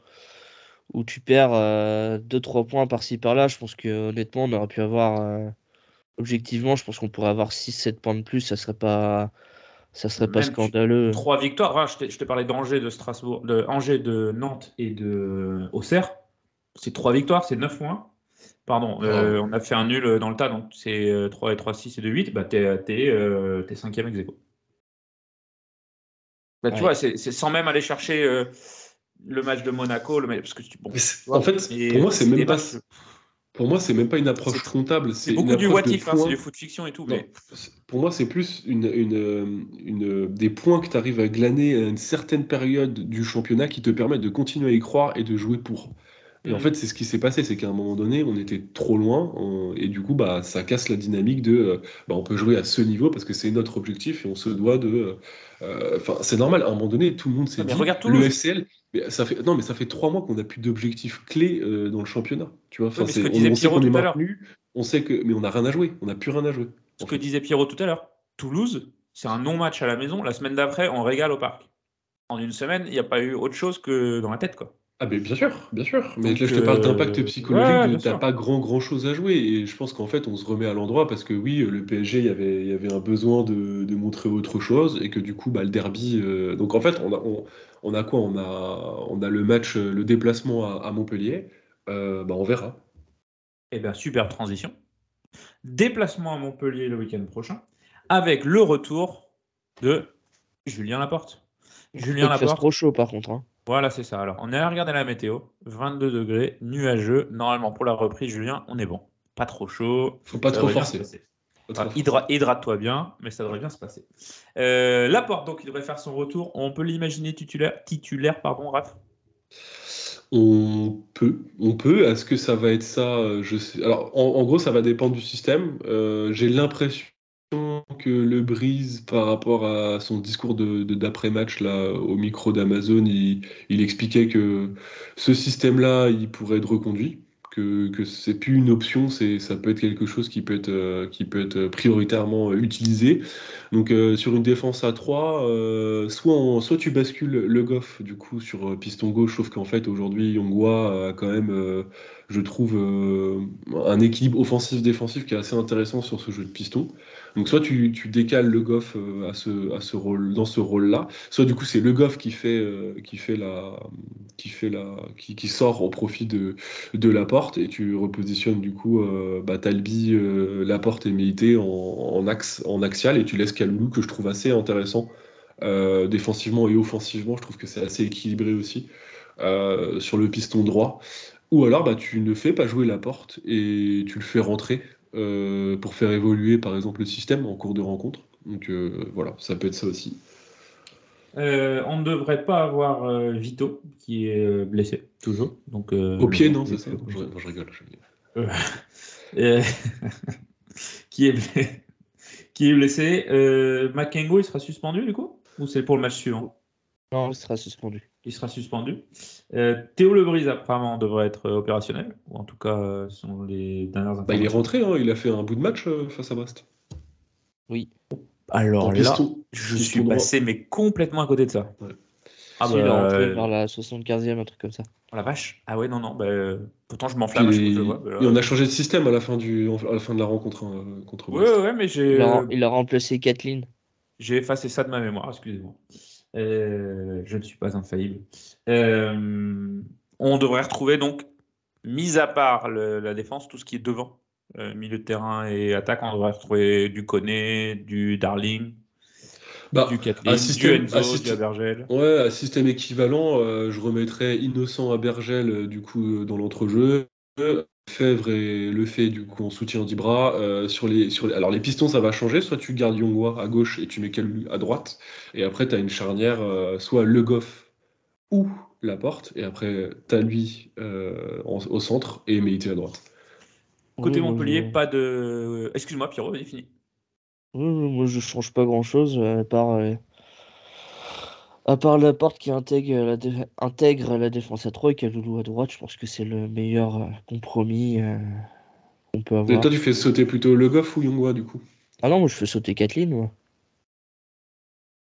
où tu perds 2-3 points par-ci par-là. Je pense que honnêtement, on aurait pu avoir, euh, objectivement, je pense qu'on pourrait avoir 6-7 points de plus. Ça serait pas, ça serait pas Même tu- scandaleux. Trois victoires. Voilà, je t'ai- je t'ai parlé d'Angers, de Strasbourg, de Angers, de Nantes et de Auxerre. C'est trois victoires, c'est 9 points. Pardon, euh, on a fait un nul dans le tas, donc c'est euh, 3 et 3, 6 et 2, 8. Bah, t'es, t'es, euh, t'es cinquième ex aequo. Bah, tu Ouais. vois, c'est, c'est sans même aller chercher euh, le match de Monaco, le match, parce que tu, bon, tu en fait, et pour moi, c'est même pas. matchs- Pour moi, c'est même pas une approche comptable. C'est beaucoup du what if, hein, c'est du foot fiction et tout, mais pour moi, c'est plus une, une, euh, une- des points que tu arrives à glaner à une certaine période du championnat qui te permettent de continuer à y croire et de jouer pour. Et en Mhm. fait, c'est ce qui s'est passé, c'est qu'à un moment donné, on était trop loin, on- et du coup, bah, ça casse la dynamique de, euh, bah, on peut jouer à ce niveau parce que c'est notre objectif et on se doit de. euh, Enfin, c'est normal. À un moment donné, tout le monde s'est dit, regarde le Toulouse. FCL. Mais ça fait non, mais ça fait trois mois qu'on n'a plus d'objectifs clés euh, dans le championnat. Tu vois, enfin, ce que on, sait qu'on est tout à l'heure. maintenu, on sait que, mais on n'a rien à jouer, on n'a plus rien à jouer. ce que fait. disait Pierrot tout à l'heure, Toulouse, c'est un non-match à la maison. La semaine d'après, on régale au parc. En une semaine, il n'y a pas eu autre chose que dans la tête, quoi. Ah mais bien sûr, bien sûr. Mais Donc, là je te parle euh, d'impact psychologique, ouais, de t'as pas grand grand chose à jouer et je pense qu'en fait on se remet à l'endroit parce que oui le PSG il y avait il y avait un besoin de, de montrer autre chose et que du coup bah le derby euh, donc en fait on a on, on a quoi? On a on a le match euh, le déplacement à, à Montpellier Euh, bah on verra. Eh bien, super transition. Déplacement à Montpellier le week-end prochain, avec le retour de Julien Laporte. Julien Laporte. trop chaud par contre. hein. Voilà, c'est ça. Alors, on est allé regarder la météo. 22 degrés, nuageux. Normalement, pour la reprise, Julien, on est bon. pas trop chaud. Faut pas Ça trop forcer. hydra- Hydrate-toi bien, mais ça devrait bien se passer. Euh, Laporte, donc, il devrait faire son retour. On peut l'imaginer titulaire, titulaire pardon, Raph? On peut, on peut. Est-ce que ça va être ça? Je sais. Alors, en, en gros, ça va dépendre du système. Euh, J'ai l'impression que le Brise, par rapport à son discours d'après-match au micro d'Amazon, il, expliquait que ce système-là, il pourrait être reconduit, que, que c'est plus une option, ça peut être quelque chose qui peut être euh, qui peut être prioritairement utilisé. Donc euh, sur une défense à 3, euh, soit, soit tu bascules Le Goff du coup sur piston gauche, sauf qu'en fait aujourd'hui Yongwa a quand même, je trouve, un équilibre offensif-défensif qui est assez intéressant sur ce jeu de piston. Donc soit tu, décales Le Goff euh, à ce, rôle, dans ce rôle-là, soit du coup c'est Le Goff qui fait, euh, la, qui fait la, qui, sort au profit de, la porte et tu repositionnes du coup euh, bah, Talbi, la porte et Meïté en, axial et tu laisses Kaloulou que je trouve assez intéressant défensivement et offensivement. Je trouve que c'est assez équilibré aussi sur le piston droit. Ou alors bah, tu ne fais pas jouer la porte et tu le fais rentrer euh, pour faire évoluer par exemple le système en cours de rencontre. Donc euh, voilà, ça peut être ça aussi. Euh, on ne devrait pas avoir euh, Vito, qui est blessé, toujours. Donc, euh, Au pied, non, c'est ça je, non, je rigole. je- qui est blessé. qui est blessé. Euh, Makengo, il sera suspendu du coup? Ou c'est pour le match suivant? Non, il sera suspendu. Il sera suspendu. Euh, Théo Lebris, apparemment, devrait être euh, opérationnel. Ou en tout cas, euh, ce sont les dernières Bah, il est rentré, hein, il a fait un bout de match euh, face à Brest. Alors En là, piston- je suis droit. passé mais complètement à côté de ça. Ouais. Ah Si, bah, il est rentré euh, vers la 75e, un truc comme ça. oh la vache. Ah ouais, non, non. Bah, pourtant, je m'enflamme je vois. là- et on a changé de système à la fin, du, à la, fin de la rencontre hein, contre Brest. ouais, ouais, mais j'ai il a remplacé Kathleen. j'ai effacé ça de ma mémoire, excusez-moi. Euh, je ne suis pas infaillible. Euh, on devrait retrouver donc, mis à part le- la défense, tout ce qui est devant, euh, milieu de terrain et attaque, on devrait retrouver du Koné, du Darling, Bah, du Kathleen, un système- du Enzo, un du système- Abergel. Ouais, à système équivalent, je remettrais Innocent à Bergel du coup dans l'entrejeu. Fèvre et Le fait du coup en soutien d'Ibra. Euh, sur les, sur les- Alors les pistons ça va changer, soit tu gardes Yongwa à gauche et tu mets Kalulu à droite. Et après tu as une charnière, euh, soit Le Goff ou la porte. Et après tu as lui euh, en- au centre et Meïté à droite. Côté moi, Montpellier, pas de. Excuse-moi, Pierrot, vas-y, fini. Oui, oui, moi je change pas grand chose à part, euh, à part la porte qui intègre la, dé- intègre la défense à 3 et Kaloulou à droite. Je pense que c'est le meilleur euh, compromis euh, qu'on peut Et avoir. toi tu fais sauter plutôt Le Goff ou Yongwa du coup? Ah non, moi je fais sauter Kathleen. Moi.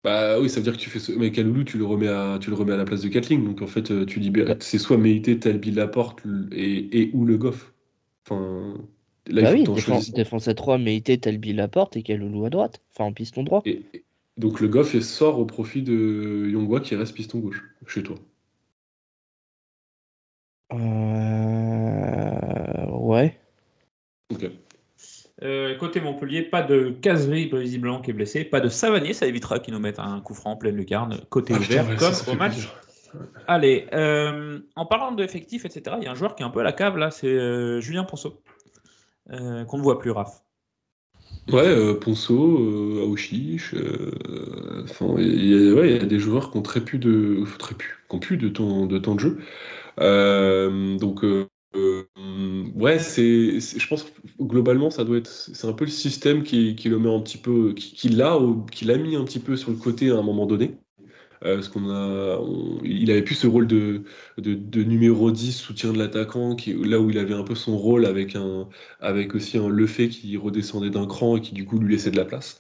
Bah oui, ça veut dire que tu fais ce... mais Kaloulou, tu le remets à tu le remets à la place de Kathleen. Donc en fait, euh, tu libères c'est soit Meïté, Talbi, Laporte et, et ou Le Goff. Enfin là, bah oui, défense, défense à 3, Meïté, Talbi, Laporte et Kaloulou à droite. Enfin en piston droit. Et, et- donc le Goff sort au profit de Yongwa qui reste piston gauche chez toi. Euh... Ouais. Ok. Euh, côté Montpellier, pas de Casery visiblement qui est blessé, pas de Savanier, ça évitera qu'ils nous mettent un coup franc en pleine lucarne, côté Ah, putain, ouvert, ouais, comme ça, ça au match. plaisir. Allez, euh, en parlant d'effectifs, etc., il y a un joueur qui est un peu à la cave là, c'est euh, Julien Ponceau, euh, qu'on ne voit plus, Raph. Ouais, euh, Ponceau, euh, Aouchiche, euh, enfin, il ouais, il y a des joueurs qui ont très peu de, très peu, qui ont plus de temps, de temps de jeu. Euh, donc, euh, euh, ouais, c'est, je pense globalement, ça doit être, c'est un peu le système qui, qui le met un petit peu, qui, qui l'a, qui l'a mis un petit peu sur le côté à un moment donné. Euh, parce qu'on a, il avait plus ce rôle de, de, numéro 10, soutien de l'attaquant, là où il avait un peu son rôle avec, un, avec aussi un Lefebvre qui redescendait d'un cran et qui du coup lui laissait de la place.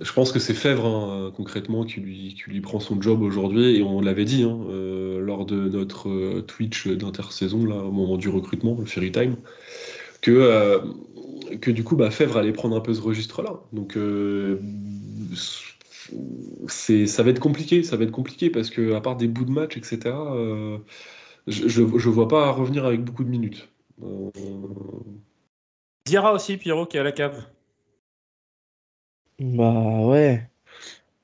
Je pense que c'est Fèvre, hein, concrètement, qui lui, qui lui prend son job aujourd'hui, et on l'avait dit hein, euh, lors de notre euh, Twitch d'intersaison, là, au moment du recrutement, le Fairy Time, que, que du coup, bah, Fèvre allait prendre un peu ce registre-là. Donc, euh, c'est, ça va être compliqué, ça va être compliqué, parce que à part des bouts de match, etc., euh, je, je, je vois pas revenir avec beaucoup de minutes. Euh, Diarra aussi, Pierrot, qui est à la cave. Bah ouais.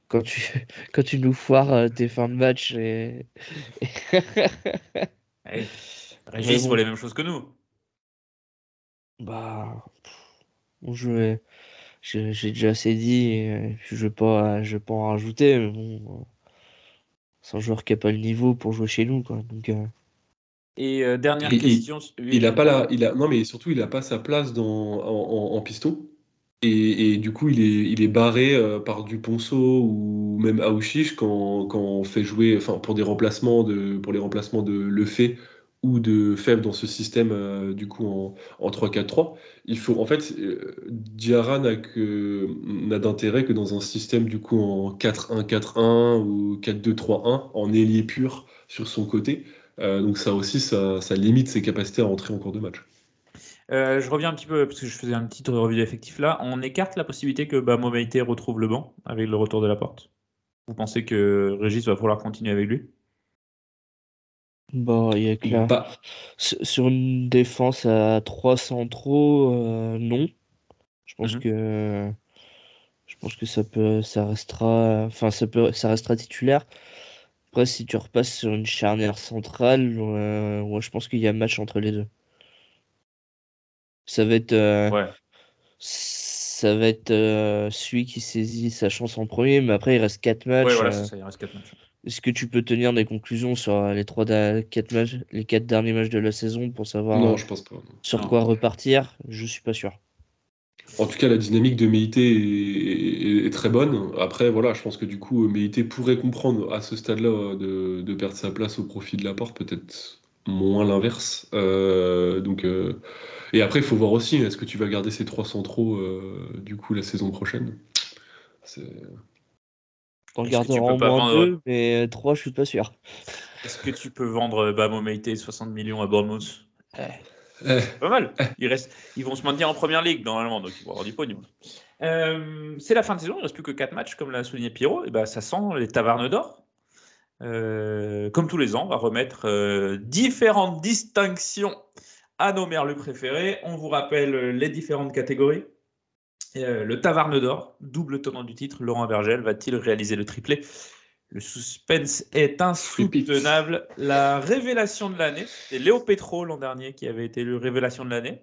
Quand tu, quand tu nous foires euh, tes fins de match et. Eh, Régis bon. voit les mêmes choses que nous. Bah, bon, je j'ai déjà assez dit, et je vais pas, je vais pas en rajouter, mais bon, euh, c'est un joueur qui a pas le niveau pour jouer chez nous, quoi. Donc, euh, Et euh, dernière question. Il a pas la, il a, non mais surtout il a pas sa place dans, en, en- en piston. Et, et du coup il est, il est barré euh, par Duponceau ou même Aouchiche quand, quand on fait jouer, enfin pour des remplacements de, pour les remplacements de Lefebvre ou de Fèvre dans ce système euh, du coup en, en 3-4-3. Il faut en fait euh, Diarra n'a que n'a d'intérêt que dans un système du coup en 4-1-4-1 ou 4-2-3-1 en ailier pur sur son côté. Euh, donc ça aussi, ça, limite ses capacités à entrer en cours de match. Euh, je reviens un petit peu parce que je faisais un petit revue d'effectif là. On écarte la possibilité que bah, Momeité retrouve le banc avec le retour de la porte? Vous pensez que Régis va falloir continuer avec lui? Bah, il y a que là. Bah, Sur une défense à 3 centraux, euh, non. Je pense Mhm. que je pense que ça peut, ça restera, enfin ça peut, ça restera titulaire. Après, si tu repasses sur une charnière centrale, euh, ouais, je pense qu'il y a match entre les deux. Ça va être, euh, Ouais. ça va être celui qui saisit sa chance en premier, mais après il reste 4 matchs. Ouais, voilà, ça, il reste 4 matchs. Est-ce que tu peux tenir des conclusions sur euh, les trois quatre matchs, les quatre derniers matchs de la saison pour savoir non, euh, je pense pas. non. sur Non. quoi repartir? Je suis pas sûr. En tout cas, la dynamique de Meïté est, est- est très bonne. Après, voilà, je pense que du coup, Meïté pourrait comprendre à ce stade-là euh, de, de perdre sa place au profit de la porte, peut-être moins l'inverse. Euh, donc, euh, et après, il faut voir aussi, est-ce que tu vas garder ces trois centraux euh, du coup la saison prochaine? Peux au pas moins vendre- deux, mais euh, trois, je suis pas sûr. Est-ce que tu peux vendre bah, Momeité 60 millions à Bournemouth? Eh, Pas mal. Ils, restent, ils vont se maintenir en première ligue normalement, donc ils vont avoir du pognon. Euh, c'est la fin de saison, il ne reste plus que 4 matchs, comme l'a souligné Pierrot. Et ben, ça sent les tavarnes d'or. Euh, comme tous les ans, on va remettre euh, différentes distinctions à nos merlus préférés. On vous rappelle euh, les différentes catégories. Euh, le Tavarne d'or, double tenant du titre, Laurent Vergel, va-t-il réaliser le triplé? Le suspense est insoutenable. La révélation de l'année, c'est Léo Petro l'an dernier qui avait été élu révélation de l'année.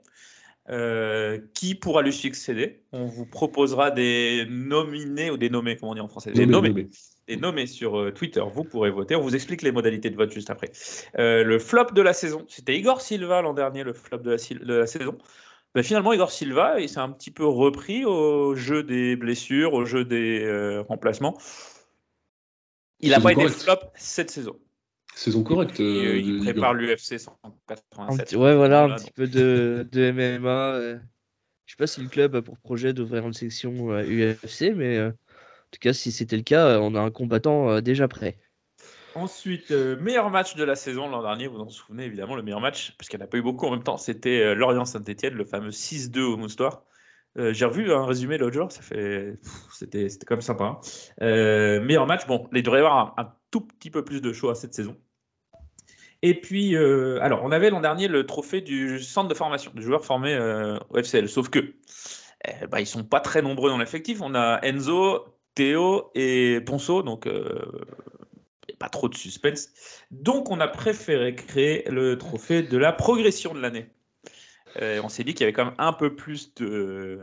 Euh, qui pourra lui succéder On vous proposera des nominés ou des nommés, comment on dit en français Des nommé, nommés nommé. des nommés sur euh, Twitter. Vous pourrez voter. On vous explique les modalités de vote juste après. Euh, le flop de la saison, c'était Igor Silva l'an dernier, le flop de la, sil- de la saison. Ben, finalement, Igor Silva, il s'est un petit peu repris au jeu des blessures, au jeu des euh, remplacements. Il n'a pas été flop cette saison. Saison correcte. Et, euh, euh, il Igor. prépare l'UFC Un 187. petit- ouais, voilà, un petit peu de, de MMA. euh. Je sais pas si le club a pour projet d'ouvrir une section euh, UFC, mais euh, en tout cas, si c'était le cas, euh, on a un combattant euh, déjà prêt. Ensuite, euh, meilleur match de la saison l'an dernier, vous vous en souvenez évidemment, le meilleur match, parce qu'il n'y en a pas eu beaucoup en même temps, c'était euh, Lorient-Saint-Etienne, le fameux 6-2 au Moustoir. Euh, J'ai revu un résumé l'autre jour, c'était quand même sympa. hein. Meilleur match, bon, il devrait y avoir un, tout petit peu plus de choix cette saison. Et puis, alors, on avait l'an dernier le trophée du centre de formation, des joueurs formés euh, au FCL, sauf que ben, ils sont pas très nombreux dans l'effectif. On a Enzo, Théo et Ponceau, donc trop de suspense. Donc, on a préféré créer le trophée de la progression de l'année. Euh, on s'est dit qu'il y avait quand même un peu plus de,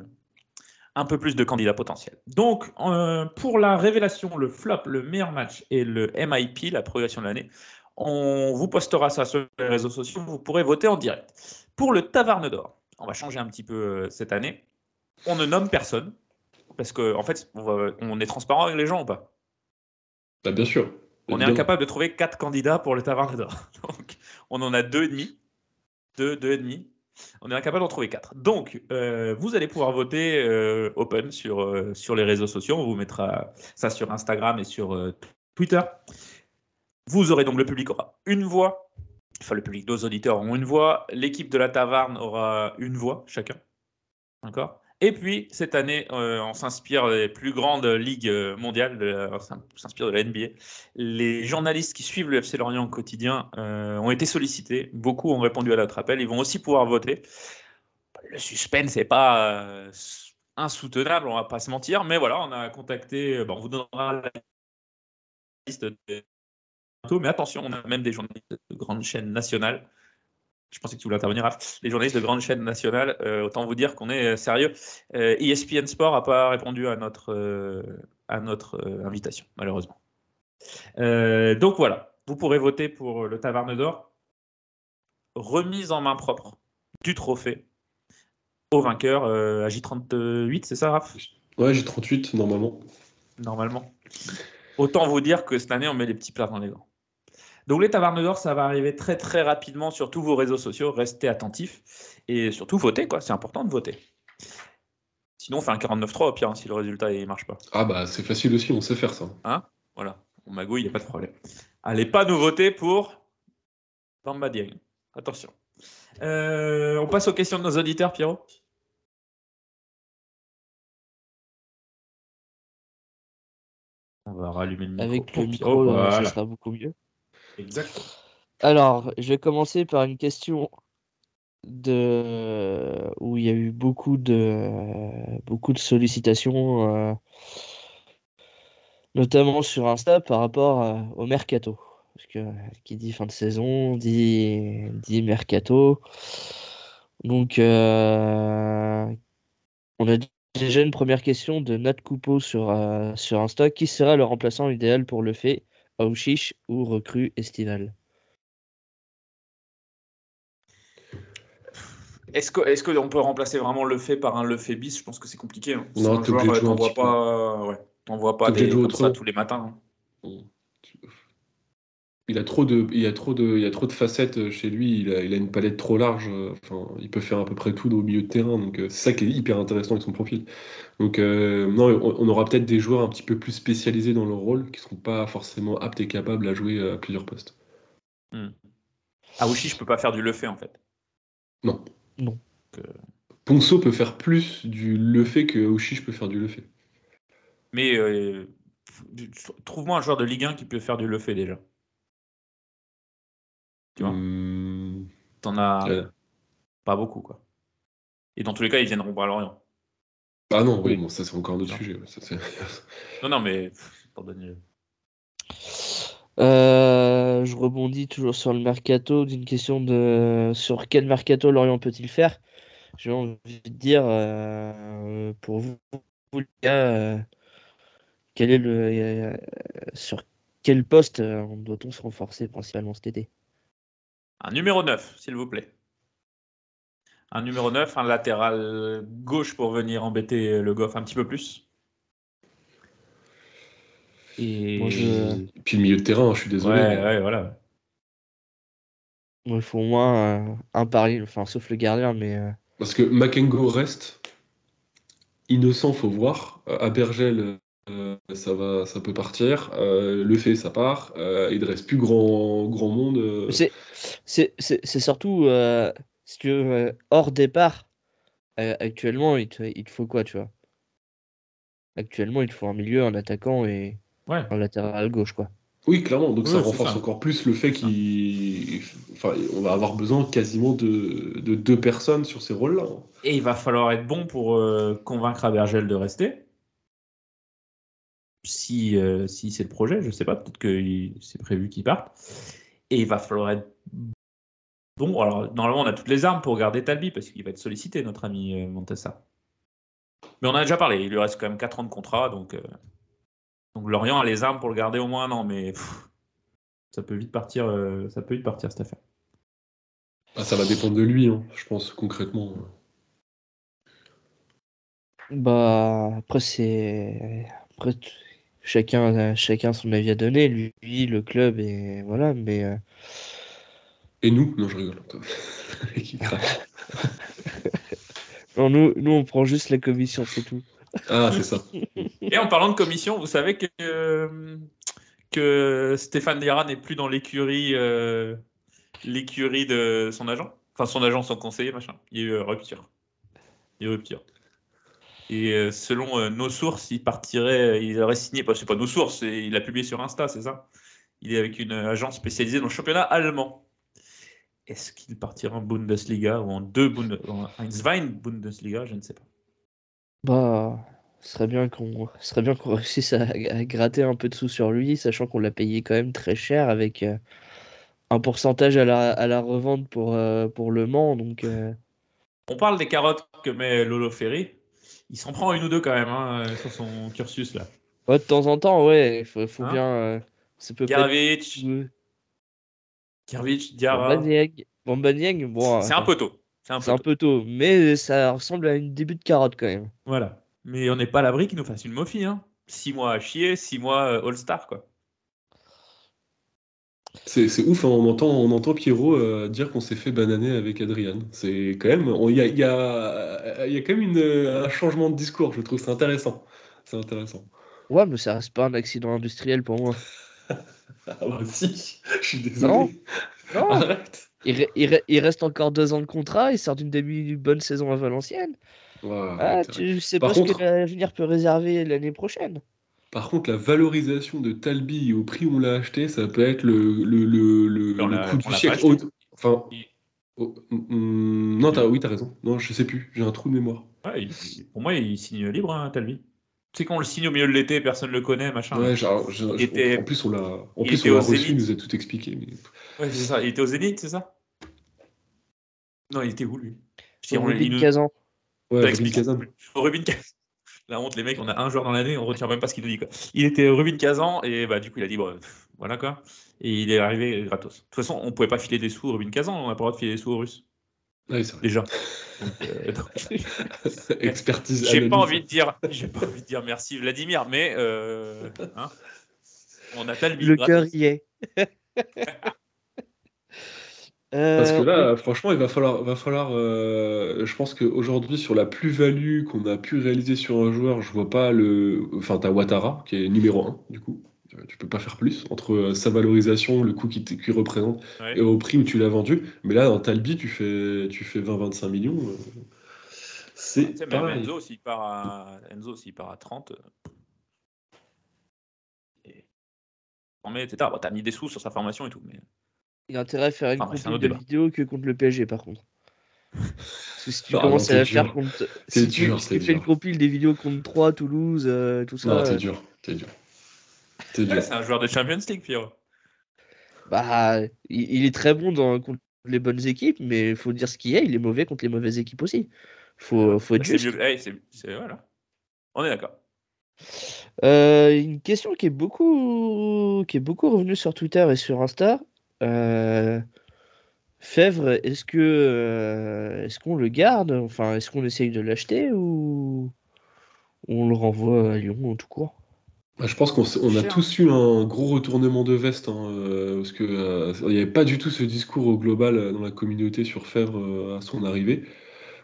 candidats potentiels. Donc, euh, pour la révélation, le flop, le meilleur match et le MIP, la progression de l'année, on vous postera ça sur les réseaux sociaux. Vous pourrez voter en direct. Pour le Tavarne d'Or, on va changer un petit peu euh, cette année. On ne nomme personne parce qu'en en fait, on est transparent avec les gens ou pas? Bah, bien sûr. On est incapable de trouver quatre candidats pour le Tavarne d'Or. Donc, on en a deux et demi. Deux, deux et demi. On est incapable d'en trouver quatre. Donc, euh, vous allez pouvoir voter euh, open sur, euh, sur les réseaux sociaux. On vous mettra ça sur Instagram et sur Twitter. Vous aurez donc le public aura une voix. Enfin, le public, nos auditeurs auront une voix. L'équipe de la Taverne aura une voix chacun. D'accord? Et puis, cette année, euh, on s'inspire des plus grandes ligues mondiales, on s'inspire de la NBA. Les journalistes qui suivent le FC Lorient au quotidien euh, ont été sollicités. Beaucoup ont répondu à notre appel. Ils vont aussi pouvoir voter. Le suspense n'est pas euh, insoutenable, on va pas se mentir. Mais voilà, on a contacté. on vous donnera la liste des-. Mais attention, on a même des journalistes de grandes chaînes nationales Je pensais que tu voulais intervenir, Raph. Les journalistes de grandes chaînes nationales, euh, autant vous dire qu'on est euh, sérieux. Euh, ESPN Sport n'a pas répondu à notre, euh, à notre invitation, malheureusement. Donc voilà, vous pourrez voter pour le Taverne d'Or. Remise en main propre du trophée au vainqueur à J38, c'est ça, Raph? Ouais, j'ai 38 normalement. Normalement. Autant vous dire que cette année, on met les petits plats dans les grands. Donc les tavernes d'or, ça va arriver très très rapidement sur tous vos réseaux sociaux. Restez attentifs et surtout votez, quoi. C'est important de voter. Sinon, on fait un 49-3 au pire hein, si le résultat ne marche pas. Ah bah c'est facile aussi, on sait faire ça. Hein? Voilà, on magouille, il n'y a pas de problème. Allez pas nous voter pour Bamba Dieng. Attention. Euh, on passe aux questions de nos auditeurs, Pierrot? On va rallumer le micro. Avec le micro, euh, voilà. ça sera beaucoup mieux. Alors, je vais commencer par une question de où il y a eu beaucoup de beaucoup de sollicitations, euh, notamment sur Insta par rapport euh, au mercato. Parce que euh, qui dit fin de saison dit mercato. Donc, on a déjà une première question de Nat Coupeau sur sur Insta. Qui sera le remplaçant idéal pour le fait, Aouchiche ou recrue estivale? Est-ce que est-ce qu'on peut remplacer vraiment le fait par un le fait bis? Je pense que c'est compliqué. hein. Non, de euh, pas, ouais, t'en vois pas des, comme ça tous les matins. hein. Il a trop de, il y a trop de, il y a trop de facettes euh, chez lui. Il a, il a une palette trop large. euh, Enfin, il peut faire à peu près tout au milieu de terrain. Donc euh, c'est ça qui est hyper intéressant avec son profil. Donc euh, non, on, aura peut-être des joueurs un petit peu plus spécialisés dans leur rôle, qui seront pas forcément aptes et capables à jouer à plusieurs postes. Hmm. Aouchi, je peux pas faire du le fait en fait. Non. Non. Ponceau peut faire plus du le fait que Aouchiche peut faire du le fait. Mais euh, trouve-moi un joueur de Ligue 1 qui peut faire du le fait déjà. Tu vois Hmm, T'en as euh, pas beaucoup quoi. Et dans tous les cas, ils viendront pas à Lorient. Ah non, oui, Oui. bon, ça c'est encore un autre Non. sujet. ça, Non, non, mais donner. Euh, je rebondis toujours sur le mercato d'une question de sur quel mercato Lorient peut-il faire? J'ai envie de dire euh, pour vous, vous, les gars, euh, quel est le euh, sur quel poste euh, doit-on se renforcer principalement cet été? Un numéro 9, s'il vous plaît. Un numéro 9, un latéral gauche pour venir embêter le Goff un petit peu plus. Et... Moi, je- Et puis le milieu de terrain, je suis désolé. Ouais, mais- ouais, voilà. Il faut au moins euh, un pari, enfin sauf le gardien, mais euh, Parce que Makengo reste. Innocent, faut voir. Euh, Abergel, ça va, ça peut partir. Euh, le fait, ça part. Euh, il ne reste plus grand, grand monde. euh. c'est c'est c'est c'est surtout euh, si tu veux, euh, hors départ euh, actuellement il te, il te faut quoi tu vois? Actuellement il te faut un milieu un attaquant et Ouais. un latéral gauche quoi Oui, clairement. Donc ça renforce ça. encore plus le fait qu'il. Enfin, on va avoir besoin quasiment de, de deux personnes sur ces rôles-là. Et il va falloir être bon pour euh, convaincre Abergel de rester. Si, euh, si c'est le projet, je sais pas, peut-être que c'est prévu qu'il parte. Et il va falloir être bon. Alors, normalement, on a toutes les armes pour garder Talbi, parce qu'il va être sollicité, notre ami euh, Montessa. Mais on en a déjà parlé, il lui reste quand même 4 ans de contrat, donc, euh, donc Lorient a les armes pour le garder au moins un an, mais pff, ça peut vite partir, euh, ça peut vite partir cette affaire. Ah, ça va dépendre de lui, hein, je pense, concrètement. bah après c'est après chacun a- chacun son avis à donner lui le club et voilà mais euh, Et nous? Non, je rigole. Non, nous nous on prend juste la commission c'est tout ah, c'est ça. Et en parlant de commission, vous savez que, euh, que Stéphane Diarra n'est plus dans l'écurie euh, l'écurie de son agent? Enfin, son agent, son conseiller, machin. Il y a eu euh, rupture. Il y a eu rupture. Et euh, selon euh, nos sources, il partirait, euh, il aurait signé, c'est pas nos sources, il a publié sur Insta, c'est ça? Il est avec une agence spécialisée dans le championnat allemand. Est-ce qu'il partira en Bundesliga ou en deux Bundes en Zwein Bundesliga? Je ne sais pas. bah ce serait bien qu'on serait bien qu'on réussisse à, à gratter un peu de sous sur lui sachant qu'on l'a payé quand même très cher avec euh, un pourcentage à la, à la revente pour, euh, pour Le Mans. Donc, euh, On parle des carottes que met Lolo Ferry. Il s'en prend une ou deux quand même hein, sur son cursus là. ouais, de temps en temps, ouais, il faut, faut Hein bien. euh, tout- Garvich, Diarra. Bon, C'est un peu tôt. C'est un c'est peu un tôt. peu tôt, mais ça ressemble à une début de carotte quand même. Voilà. Mais on n'est pas à l'abri qu'il nous fasse une Mofi. Hein. Six mois à chier, six mois euh, All-Star quoi. C'est c'est ouf, hein, on, entend, on entend Pierrot euh, dire qu'on s'est fait bananer avec Adrian. C'est quand même, il y a, il y, a, il y a quand même une, un changement de discours, je trouve. C'est intéressant. C'est intéressant. Ouais, mais ça reste pas un accident industriel pour moi. Ah bah si, je suis désolé. Non, non. Arrête. Il, re- il re- il reste encore deux ans de contrat, il sort d'une début bonne saison à Valenciennes. Ah, tu sais Par pas ce que l'avenir peut réserver l'année prochaine. Par contre, la valorisation de Talbi au prix où on l'a acheté, ça peut être le, le, le, le- coup du siècle. Au- Enfin, oh, hum, non, t'as, oui, t'as raison. Non, je sais plus. J'ai un trou de mémoire. Ouais, il- il- pour moi, il signe libre, hein, Talbi. Tu sais qu'on le signe au milieu de l'été, personne le connaît, machin. Ouais, genre, je- Il je- était- en plus, on l'a, en il plus, était on l'a au reçu, Zénith. il nous a tout expliqué. mais- Ouais, c'est ça. Il était au Zénith, c'est ça? Non, il était où lui? Je dis, Sur on- Rubin Kazan. Ouais, Rubin. Kazan. Au Rubin Kazan. La honte, les mecs, on a un joueur dans l'année, on retient même pas ce qu'il nous dit. Quoi. Il était au Rubin Kazan et bah, du coup, il a dit pff, voilà quoi. Et il est arrivé gratos. De toute façon, on pouvait pas filer des sous au Rubin Kazan, on n'a pas le droit de filer des sous aux Russes. C'est vrai. Déjà. Donc, euh, Expertise. j'ai pas envie de dire, j'ai pas envie de dire merci Vladimir, mais euh, hein, on a Talbi. Le cœur y est. Parce que Euh, là, franchement, il va falloir, va falloir. euh, je pense qu'aujourd'hui, sur la plus-value qu'on a pu réaliser sur un joueur, je vois pas le. Enfin, t'as Ouattara, qui est numéro 1, du coup. Euh, Tu peux pas faire plus entre sa valorisation, le coût qu'il représente Ouais. et au prix où tu l'as vendu. Mais là, dans Talbi, tu fais, tu fais 20-25 millions. C'est Tu sais, même pareil. Enzo, s'il part à, Enzo, part à 30. euh, et- Non, mais t'as bon, t'as mis des sous sur sa formation et tout. Mais... Il a intérêt à faire une compil autre de débat. vidéos que contre le PSG par contre. Parce que si tu Ah commences non, à c'est faire dur. contre. C'est Si tu, dur, si tu fais dur. une compile des vidéos contre 3, Toulouse, euh, tout ça. Non, euh, c'est dur. C'est dur. C'est dur. Ouais, c'est un joueur de Champions League, Pierrot. Bah, il, il est très bon dans, contre les bonnes équipes, mais il faut dire ce qu'il est, il est mauvais contre les mauvaises équipes aussi. Faut, faut être Bah, C'est juste. mieux. c'est- c'est- voilà. On est d'accord. Euh, une question qui est beaucoup, qui est beaucoup revenue sur Twitter et sur Insta. Euh, Fèvre, est-ce que, euh, est-ce qu'on le garde? Enfin, est-ce qu'on essaye de l'acheter ou on le renvoie à Lyon tout court? Bah, je pense qu'on on a tous eu un gros retournement de veste, hein, euh, parce que euh, il n'y avait pas du tout ce discours au global euh, dans la communauté sur Fèvre euh, à son arrivée.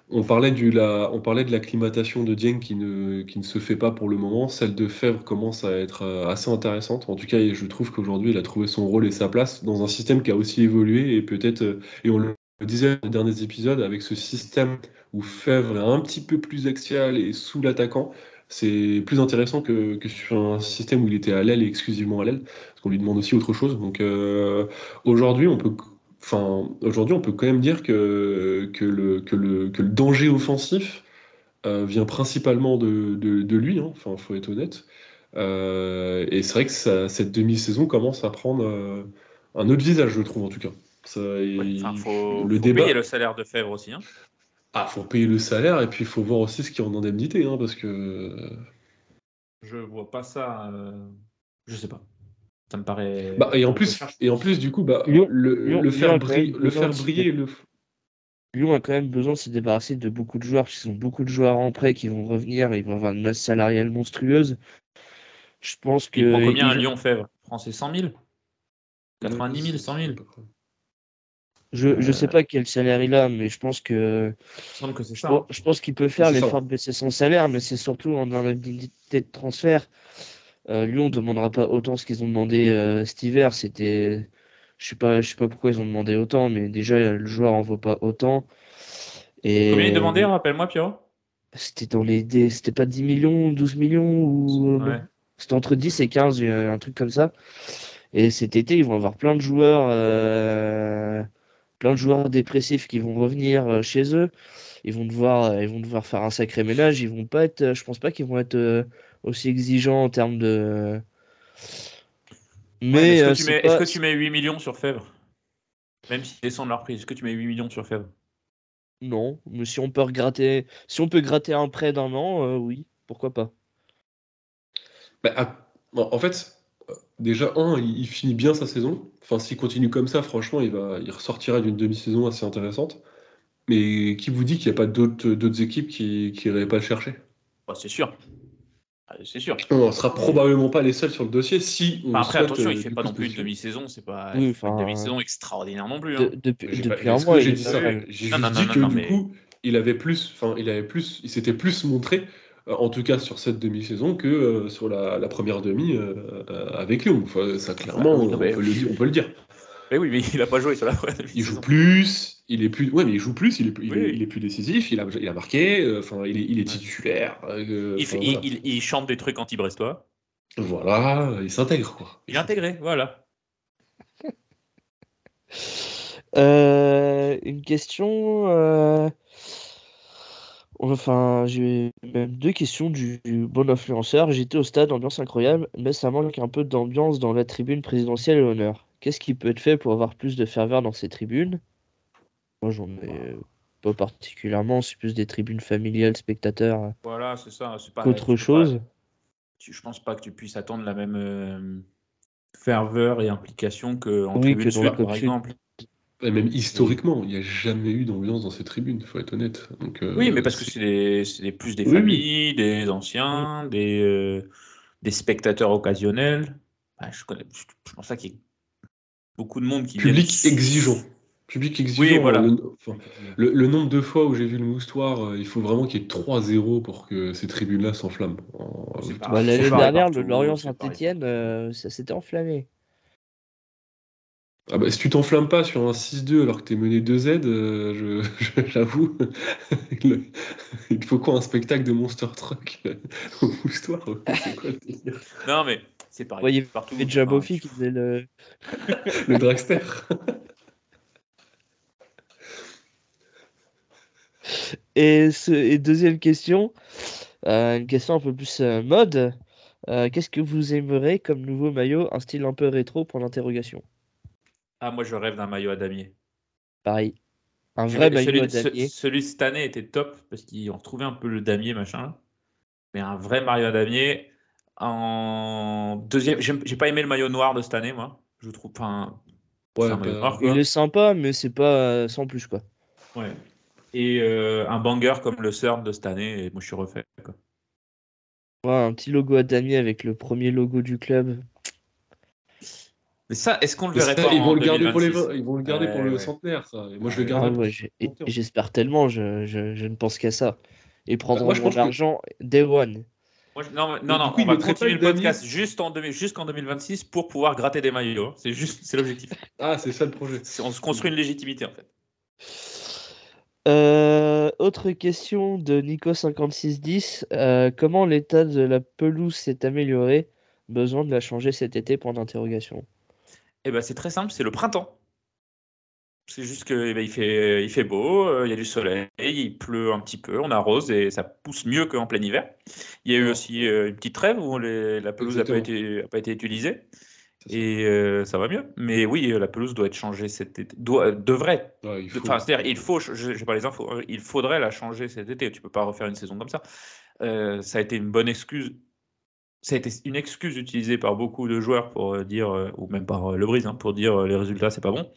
On parlait, la, on parlait de l'acclimatation de Dieng qui ne, qui ne se fait pas pour le moment. Celle de Fèvre commence à être euh, assez intéressante. En tout cas, je trouve qu'aujourd'hui, il a trouvé son rôle et sa place dans un système qui a aussi évolué et peut-être, euh, et on le disait dans les derniers épisodes, avec ce système où Fèvre est un petit peu plus axial et sous l'attaquant, c'est plus intéressant que, que sur un système où il était à l'aile et exclusivement à l'aile, parce qu'on lui demande aussi autre chose. Donc euh, aujourd'hui, on peut, enfin, aujourd'hui, on peut quand même dire que, que, le, que, le, que le danger offensif euh, vient principalement de, de, de lui, hein. enfin, faut être honnête. Euh, et c'est vrai que ça- cette demi-saison commence à prendre euh, un autre visage, je trouve, en tout cas. Ça, il- enfin, faut, le faut débat. payer le salaire de Fèvre aussi. Hein. Ah, faut payer le salaire et puis il faut voir aussi ce qu'il y a en indemnité, hein, parce que. Je vois pas ça. Je sais pas. Ça me paraît. Bah, et en plus, recherche. et en plus, du coup, bah, Lyon- le, Lyon- le Lyon faire briller, le faire briller, le. Lyon a quand même besoin de se débarrasser de beaucoup de joueurs, parce qu'ils ont beaucoup de joueurs en prêt qui vont revenir, ils vont avoir une masse salariale monstrueuse. Je pense que. Il prend combien à ils- Lyon Fèvre? Français 100 000 90 000, 100 000 Je, je sais pas quel salaire il a, mais je pense que. Il que c'est ça. Bon, hein. je pense qu'il peut faire l'effort de baisser son salaire, mais c'est surtout en indemnité de transfert. Euh, Lyon ne demandera pas autant ce qu'ils ont demandé euh, cet hiver. C'était, je sais pas, je sais pas pourquoi ils ont demandé autant, mais déjà le joueur en vaut pas autant. Et Combien il demandait, rappelle-moi, Pierrot? C'était dans les, c'était pas 10 millions, 12 millions ou Ouais. c'était entre 10 et 15, euh, un truc comme ça. Et cet été, ils vont avoir plein de joueurs, euh, plein de joueurs dépressifs qui vont revenir euh, chez eux. Ils vont devoir, euh, ils vont devoir faire un sacré ménage. Ils vont pas être, euh, je pense pas qu'ils vont être euh, aussi exigeants en termes de. Ouais, mais est-ce euh, que, tu c'est mets, pas- est-ce que tu mets 8 millions sur Fèvre? Même s'ils descendent leur prix, est-ce que tu mets 8 millions sur Fèvre? Non, mais si on peut gratter, si on peut gratter un prêt d'un an, euh, oui, pourquoi pas. Bah, ah, bon, en fait, déjà, un, il, il finit bien sa saison. Enfin, s'il continue comme ça, franchement, il, va, il ressortira d'une demi-saison assez intéressante. Mais qui vous dit qu'il n'y a pas d'autres d'autres équipes qui n'iraient pas le chercher? Bah, C'est sûr. Ah, C'est sûr. On ne sera probablement pas les seuls sur le dossier si on Enfin, après, attention, euh, il fait du pas coup non plus une demi-saison, c'est pas Oui, il fait pas une enfin, demi-saison extraordinaire non plus. De- hein. depuis J'ai depuis pas- un mois, j'ai il dit ça pas- J'ai Non, juste non, dit non, que non, du mais- coup, il avait plus, enfin, il avait plus, il s'était plus montré, euh, en tout cas sur cette demi-saison, que euh, sur la, la première demi euh, euh, avec Lyon. Enfin, ça clairement, oui, non, on, mais- peut le dire, on peut le dire. Mais oui, mais il a pas joué sur la première Il demi-saison. joue plus, il est plus, ouais, mais il joue plus, il est, il est- il est plus décisif, il a, il a marqué, euh, enfin, il est, il est titulaire. euh, Il, enfin, fait- il- voilà. il- il chante des trucs anti-brestois. Voilà, il s'intègre quoi. Il est intégré, voilà. Euh, une question. euh, Enfin, j'ai même deux questions du, du bon influenceur. J'étais au stade, ambiance incroyable, mais ça manque un peu d'ambiance dans la tribune présidentielle et l'honneur. Qu'est-ce qui peut être fait pour avoir plus de ferveur dans ces tribunes? Moi, j'en ai euh, pas particulièrement, c'est plus des tribunes familiales, spectateurs, Voilà, c'est ça. C'est pas peux chose. pas- tu- je pense pas que tu puisses attendre la même euh, ferveur et implication Oui, tribune que sud, la par exemple. Et même historiquement, il n'y a jamais eu d'ambiance dans ces tribunes, faut être honnête. Donc, euh, Oui, mais parce que c'est plus des Oui, oui. familles, des anciens, des, euh, des spectateurs occasionnels. Bah, je, connais, je, je pense pas qu'il y ait beaucoup de monde qui Public exigeant. Public exigeant. Oui, voilà. Le, enfin, le- le nombre de fois où j'ai vu le moustoir, euh, il faut vraiment qu'il y ait 3-0 pour que ces tribunes-là s'enflamment. Bah, l'année dernière, le Lorient Saint-Etienne, euh, ça s'était enflammé. Ah bah, si tu t'enflammes pas sur un 6-2 alors que t'es mené 2Z, euh, je- je- j'avoue, le- il faut quoi un spectacle de Monster Truck au moustoir C'est quoi le délire? Non, mais c'est pareil. Ouais, il y avait partout. déjà Bofi qui faisait le. Le dragster Et, ce- et deuxième question, euh, une question un peu plus euh, mode. Euh, Qu'est-ce que vous aimeriez comme nouveau maillot, un style un peu rétro pour l'interrogation? Ah, moi, je rêve d'un maillot à damier. Pareil. Un Je vrai maillot celui, à ce- damier. celui de cette année était top parce qu'ils ont retrouvé un peu le damier, machin. là. Mais un vrai maillot à damier. En deuxième, j'ai pas aimé le maillot noir de cette année, moi. Je trouve. Enfin, Ouais, c'est un maillot bah, noir, quoi. Il est sympa, mais c'est pas sans plus, quoi. Ouais. Et euh, un banger comme le CERN de cette année, et moi je suis refait. quoi. Ouais, un petit logo à damier avec le premier logo du club. Mais ça, est-ce qu'on le verrait ça, pas ils en vont le garder pour les 2026? vingt- ils vont le garder pour Ouais, le ouais. centenaire ça. Et moi je le garde. Ah ouais, et j'espère tellement, je, je- je ne pense qu'à ça. Et prendre mon pense que- argent day one. Moi, je- non, non, non, coup, on va continuer le podcast jusqu'en 2026 pour pouvoir gratter des maillots. hein. C'est juste, c'est l'objectif. Ah, c'est ça le projet. On se construit une légitimité en fait. Euh, autre question de Nico5610. Euh, comment l'état de la pelouse s'est amélioré? Besoin de la changer cet été? Point d'interrogation. Et ben c'est très simple, c'est le printemps. C'est juste que eh ben, il fait, il fait beau, euh, il y a du soleil, il pleut un petit peu, on arrose et ça pousse mieux qu'en plein hiver. Il y a eu aussi euh, une petite trêve où les- la pelouse n'a pas Exactement. été, a pas été utilisée. Et euh, ça va mieux. Mais oui, euh, la pelouse doit être changée cet été, doit, devrait. Ouais, il faut. Enfin, c'est-à-dire, il faut, je n'ai pas les infos, hein, il faudrait la changer cet été. Tu peux pas refaire une saison comme ça. Euh, ça a été une bonne excuse. Ça a été une excuse utilisée par beaucoup de joueurs pour euh, dire, euh, ou même par euh, Le Brise, hein, pour dire euh, les résultats, c'est pas bon.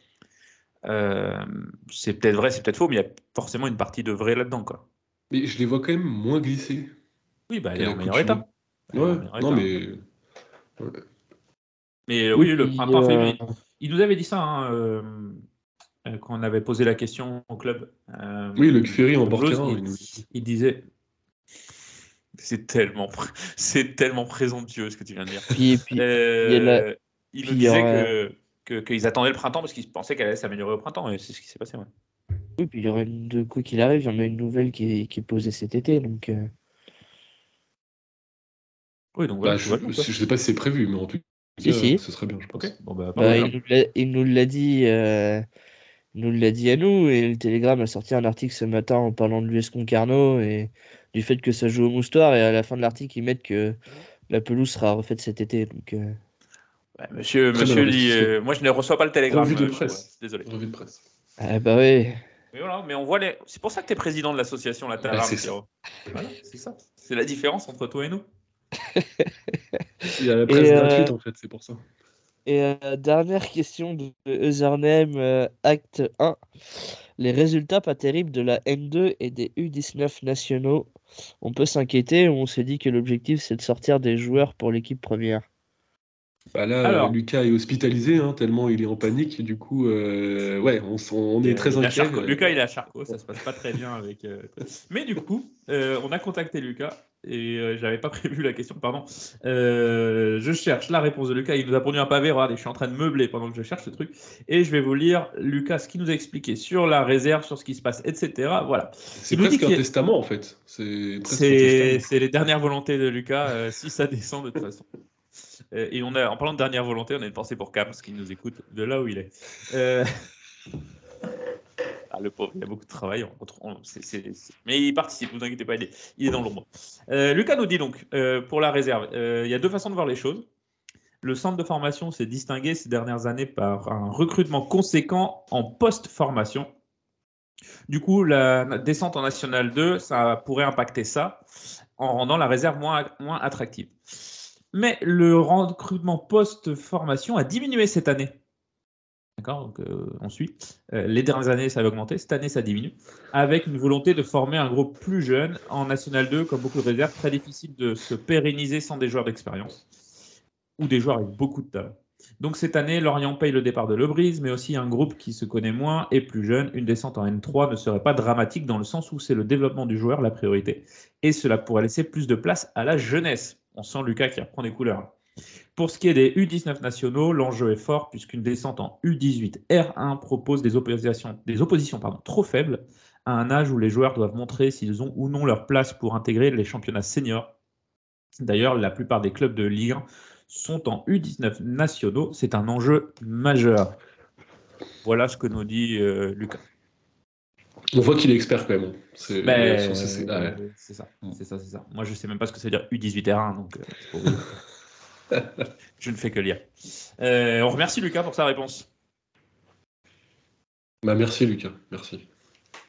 Euh, c'est peut-être vrai, c'est peut-être faux, mais il y a forcément une partie de vrai là-dedans. Quoi. Mais je les vois quand même moins glissés. Oui, bah, elle est en meilleur état. Ouais, non mais. Mais euh, oui, le printemps fait euh. Il nous avait dit ça hein, euh, quand on avait posé la question au club. Oui, le Ferry en terrain. il- disait c'est tellement c'est tellement présomptueux ce que tu viens de dire. Puis, puis, Euh, il la- puis disait que qu'ils attendaient le printemps parce qu'ils pensaient qu'elle allait s'améliorer au printemps et c'est ce qui s'est passé. ouais. oui, puis il y aurait de quoi qu'il arrive, il y en a une nouvelle qui est, qui est posée cet été. Donc, euh, Oui, donc voilà. Bah, tout je, je sais pas si c'est prévu, mais en tout Si, cas, si. ce serait bien, je pense. Bon bah, bah, il nous l'a- dit, euh, il nous l'a dit à nous, et le Télégramme a sorti un article ce matin en parlant de l'US Concarneau et du fait que ça joue au moustoir, et à la fin de l'article, ils mettent que la pelouse sera refaite cet été. Donc, euh, Ouais, monsieur, monsieur euh, moi je ne reçois pas le télégramme. Revue de euh, presse. ouais, désolé. Revue de presse. Ah bah oui. Mais voilà, mais on voit les. C'est pour ça que tu es président de l'association La Bah, c'est ça. Voilà, c'est ça. C'est la différence entre toi et nous. Il y a la presse Et, euh, gratuite, en fait, c'est pour ça. Et euh, dernière question de Username euh, Acte 1. Les résultats pas terribles de la N2 et des U19 nationaux. On peut s'inquiéter ou on s'est dit que l'objectif c'est de sortir des joueurs pour l'équipe première Bah là, Alors. Lucas est hospitalisé, hein, tellement il est en panique. Du coup, euh, ouais, on, est très inquiet. Lucas, il est à Charcot, ça se passe pas très bien avec. euh, Mais du coup, euh, on a contacté Lucas et euh, j'avais pas prévu la question, pardon. Euh, je cherche la réponse de Lucas. Il nous a produit un pavé. Regardez, je suis en train de meubler pendant que je cherche ce truc et je vais vous lire Lucas ce qu'il nous a expliqué sur la réserve, sur ce qui se passe, etc. Voilà. C'est presque un a- testament, en fait. C'est les dernières volontés de Lucas, euh, si ça descend de toute façon. Euh, et on a, en parlant de dernière volonté, on a une pensée pour Cam, qui nous écoute de là où il est. Ah, le pauvre, il a beaucoup de travail. Mais il participe, vous inquiétez pas, il est, il est dans l'ombre. Euh, Lucas nous dit donc, euh, pour la réserve, euh, il y a deux façons de voir les choses. Le centre de formation s'est distingué ces dernières années par un recrutement conséquent en post-formation. Du coup, la descente en National 2, ça pourrait impacter ça en rendant la réserve moins, moins attractive. Mais le recrutement post-formation a diminué cette année. D'accord Donc, euh, on suit. Euh, les dernières années, ça avait augmenté. Cette année, ça diminue. Avec une volonté de former un groupe plus jeune en National 2, comme beaucoup de réserves, très difficile de se pérenniser sans des joueurs d'expérience ou des joueurs avec beaucoup de talent. Donc cette année, Lorient paye le départ de Lebrise, mais aussi un groupe qui se connaît moins et plus jeune. Une descente en N3 ne serait pas dramatique dans le sens où c'est le développement du joueur la priorité. Et cela pourrait laisser plus de place à la jeunesse. On sent Lucas qui reprend des couleurs. Pour ce qui est des U19 nationaux, l'enjeu est fort puisqu'une descente en U18 R1 propose des oppositions, des oppositions pardon, trop faibles à un âge où les joueurs doivent montrer s'ils ont ou non leur place pour intégrer les championnats seniors. D'ailleurs, la plupart des clubs de Ligue 1 sont en U19 nationaux. C'est un enjeu majeur. Voilà ce que nous dit euh, Lucas. On voit qu'il est expert quand même. C'est Ben, ah ouais. ça, c'est ça. Moi, je sais même pas ce que ça veut dire U18 R1, donc euh, c'est pour vous dire. je ne fais que lire. Euh, on remercie Lucas pour sa réponse. Bah, merci Lucas, merci.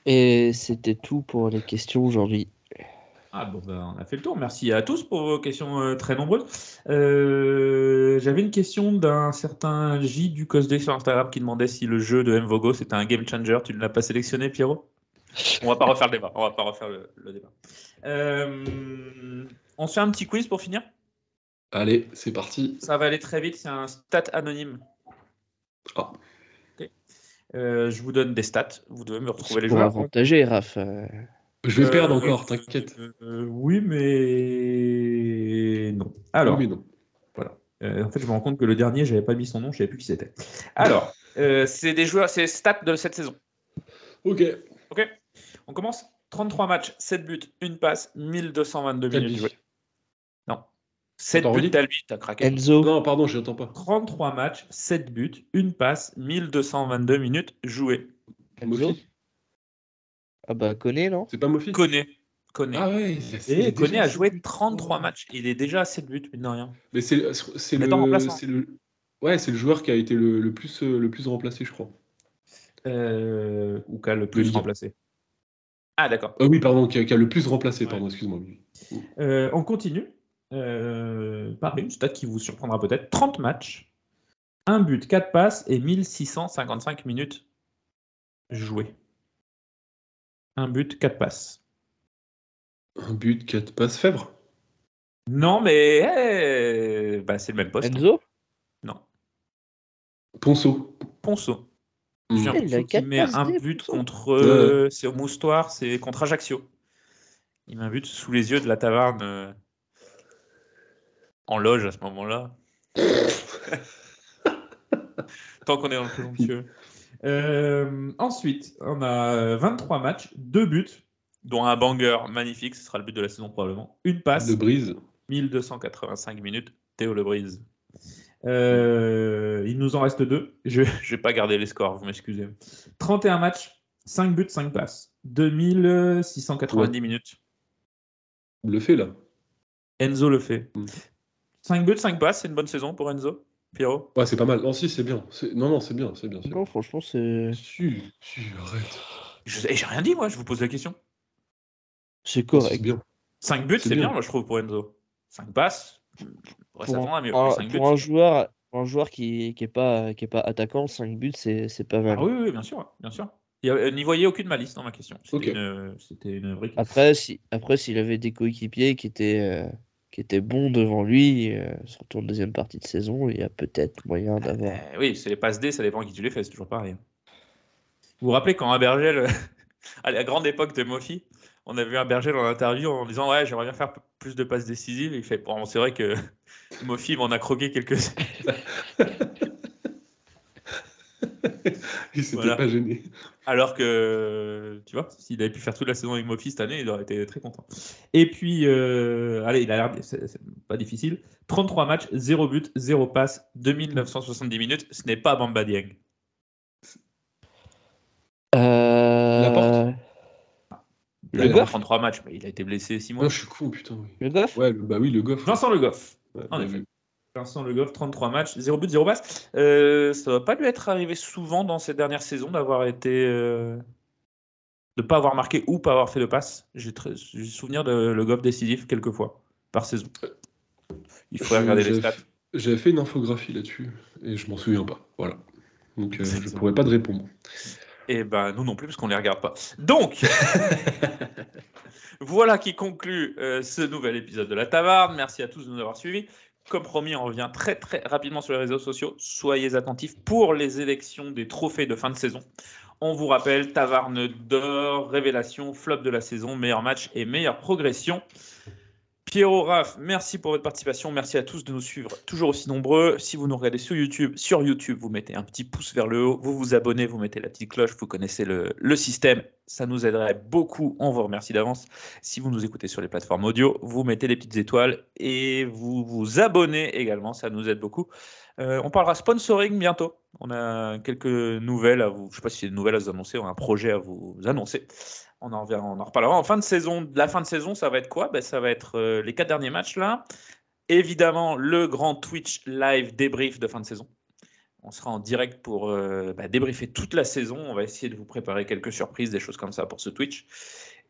Et c'était tout pour les questions aujourd'hui. Ah bon, ben, on a fait le tour. Merci à tous pour vos questions euh, très nombreuses. Euh, J'avais une question d'un certain J du Cosday sur Instagram qui demandait si le jeu de Mvogo c'était un game changer. Tu ne l'as pas sélectionné, Pierrot? On va pas refaire le débat. On va pas refaire le, le débat. Euh, on se fait un petit quiz pour finir? Allez, c'est parti. Ça va aller très vite. C'est un stat anonyme. Ah. Euh, je vous donne des stats. Vous devez me retrouver les Pour joueurs. avantager, Raph. euh, Je vais Euh, perdre encore, t'inquiète. Euh, oui, mais non. Alors, Oui, mais non. voilà. Euh, en fait, je me rends compte que le dernier, j'avais pas mis son nom, je savais plus qui c'était. Alors, euh, c'est des joueurs, c'est stats de cette saison. Ok. Ok. On commence. 33 matchs, 7 buts, 1 passe, 1222 minutes jouées. Non. 7 Attends, buts redis. d'Albi, t'as craqué. Enzo, Non, pardon, j'entends pas. 33 matchs, 7 buts, 1 passe, 1222 minutes jouées. Enzo. Mofi Ah bah, connaît, non? C'est pas Mofi? Koné. Koné. Ah ouais. il Et Koné a joué sept buts. 33 matchs. Il est déjà à 7 buts, mine de rien. Mais c'est le, le, ouais, c'est le joueur qui a été le, le plus euh, le plus remplacé, je crois. Euh, ou qu'a le plus remplacé. Ah, d'accord. Ah oui, pardon, qui a, qui a le plus remplacé, Ouais. pardon, excuse-moi. Euh, on continue. Euh, pareil, une stat qui vous surprendra peut-être. 30 matchs, 1 but, 4 passes et 1655 minutes jouées. 1 but, 4 passes. Un but, 4 passes, Fèvre? Non, mais eh, bah, c'est le même poste. Enzo? Non. Ponceau. Ponceau. Julien Il qui met un but Ponceau. contre. euh, c'est au Moustoir, c'est contre Ajaccio. Il met un but sous les yeux de la taverne euh, en loge à ce moment-là. Tant qu'on est dans le présomptueux. Euh, ensuite, on a 23 matchs, 2 buts, dont un banger magnifique, ce sera le but de la saison probablement. Une passe, De brise. 1285 minutes, Théo Lebrise. Euh, il nous en reste deux. Je ne vais pas garder les scores, vous m'excusez. 31 matchs, 5 buts, 5 passes. 2690 minutes. Le fait là. Enzo le fait. Mm. 5 buts, 5 passes, c'est une bonne saison pour Enzo Pierrot Ouais, c'est pas mal. Non, si, c'est bien. C'est- Non, non, c'est bien, c'est bien. c'est Non, franchement, c'est Si, si, arrête. Je- J'ai rien dit, moi, je vous pose la question. c'est C'est correct. bien. 5 buts, C'est c'est bien. bien. moi, je trouve, pour Enzo. 5 passes, on Pour s'attendre à mieux. un, mais 5 buts, pour un c'est- joueur, pour un joueur qui qui est pas qui est pas attaquant, 5 buts, c'est c'est pas mal. Ah oui, oui, bien sûr, bien sûr. Euh, N'y voyez aucune malice dans ma question. C'était une, une vraie question. Après, si après s'il avait des coéquipiers qui étaient euh, qui étaient bons devant lui, euh, surtout en deuxième partie de saison, il y a peut-être moyen d'avoir. Eh oui, c'est les passes D, ça dépend qui tu les fais, c'est toujours pareil. Vous vous rappelez quand Abergel, à la grande époque de Mofi, on a vu Abergel en interview en disant Ouais, j'aimerais bien faire plus de passes décisives. Il fait Bon, c'est vrai que Mofi m'en a croqué quelques Il s'était Voilà. pas gêné. Alors que, tu vois, s'il avait pu faire toute la saison avec Mofi cette année, il aurait été très content. Et puis, euh, allez, il a l'air, c'est pas difficile. 33 matchs, 0 but, 0 passe, 2970 minutes. Ce n'est pas Bamba Dieng. Euh... Laporte Le Il a Goff 33 matchs, mais il a été blessé 6 mois. Non, je suis con, putain. Oui. Le Goff Ouais, le- bah oui, le Goff. Vincent Le Goff. Ouais, en bien effet. Vincent Le Goff, 33 matchs, 0 but, 0 passe. Euh, ça ne va pas lui être arrivé souvent dans ces dernières saisons d'avoir été. euh, de ne pas avoir marqué ou pas avoir fait de passe. J'ai très- souvenir de Le Goff décisif quelques fois par saison. Il faudrait regarder les stats. J'avais fait une infographie là-dessus et je m'en souviens pas. Voilà. Donc euh, je Exactement. pourrais pas te répondre. Et ben nous non plus parce qu'on les regarde pas. Donc voilà qui conclut euh, ce nouvel épisode de la Tavarde. Merci à tous de nous avoir suivis. Comme promis, on revient très très rapidement sur les réseaux sociaux. Soyez attentifs pour les élections des trophées de fin de saison. On vous rappelle, Tavarne d'or, révélation, flop de la saison, meilleur match et meilleure progression. Pierrot, Raph, merci pour votre participation. Merci à tous de nous suivre toujours aussi nombreux. Si vous nous regardez sur YouTube, sur YouTube, vous mettez un petit pouce vers le haut, vous vous abonnez, vous mettez la petite cloche, vous connaissez le, le système. Ça nous aiderait beaucoup. On vous remercie d'avance. Si vous nous écoutez sur les plateformes audio, vous mettez les petites étoiles et vous vous abonnez également. Ça nous aide beaucoup. Euh, on parlera sponsoring bientôt. On a quelques nouvelles à vous. Je ne sais pas si des nouvelles à vous annoncer. On a un projet à vous annoncer. On en, reverra- on en reparlera en fin de saison. La fin de saison, ça va être quoi? Ben, Ça va être euh, les quatre derniers matchs là. Évidemment, le grand Twitch live débrief de fin de saison. On sera en direct pour euh, bah, débriefer toute la saison. On va essayer de vous préparer quelques surprises, des choses comme ça pour ce Twitch.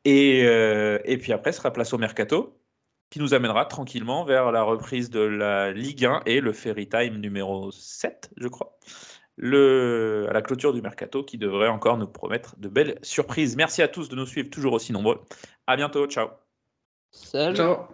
Et, euh, puis après, sera place au mercato qui nous amènera tranquillement vers la reprise de la Ligue 1 et le Ferry Time numéro 7, je crois. Le, à la clôture du mercato qui devrait encore nous promettre de belles surprises. Merci à tous de nous suivre toujours aussi nombreux. À bientôt. Ciao. Salut. Ciao.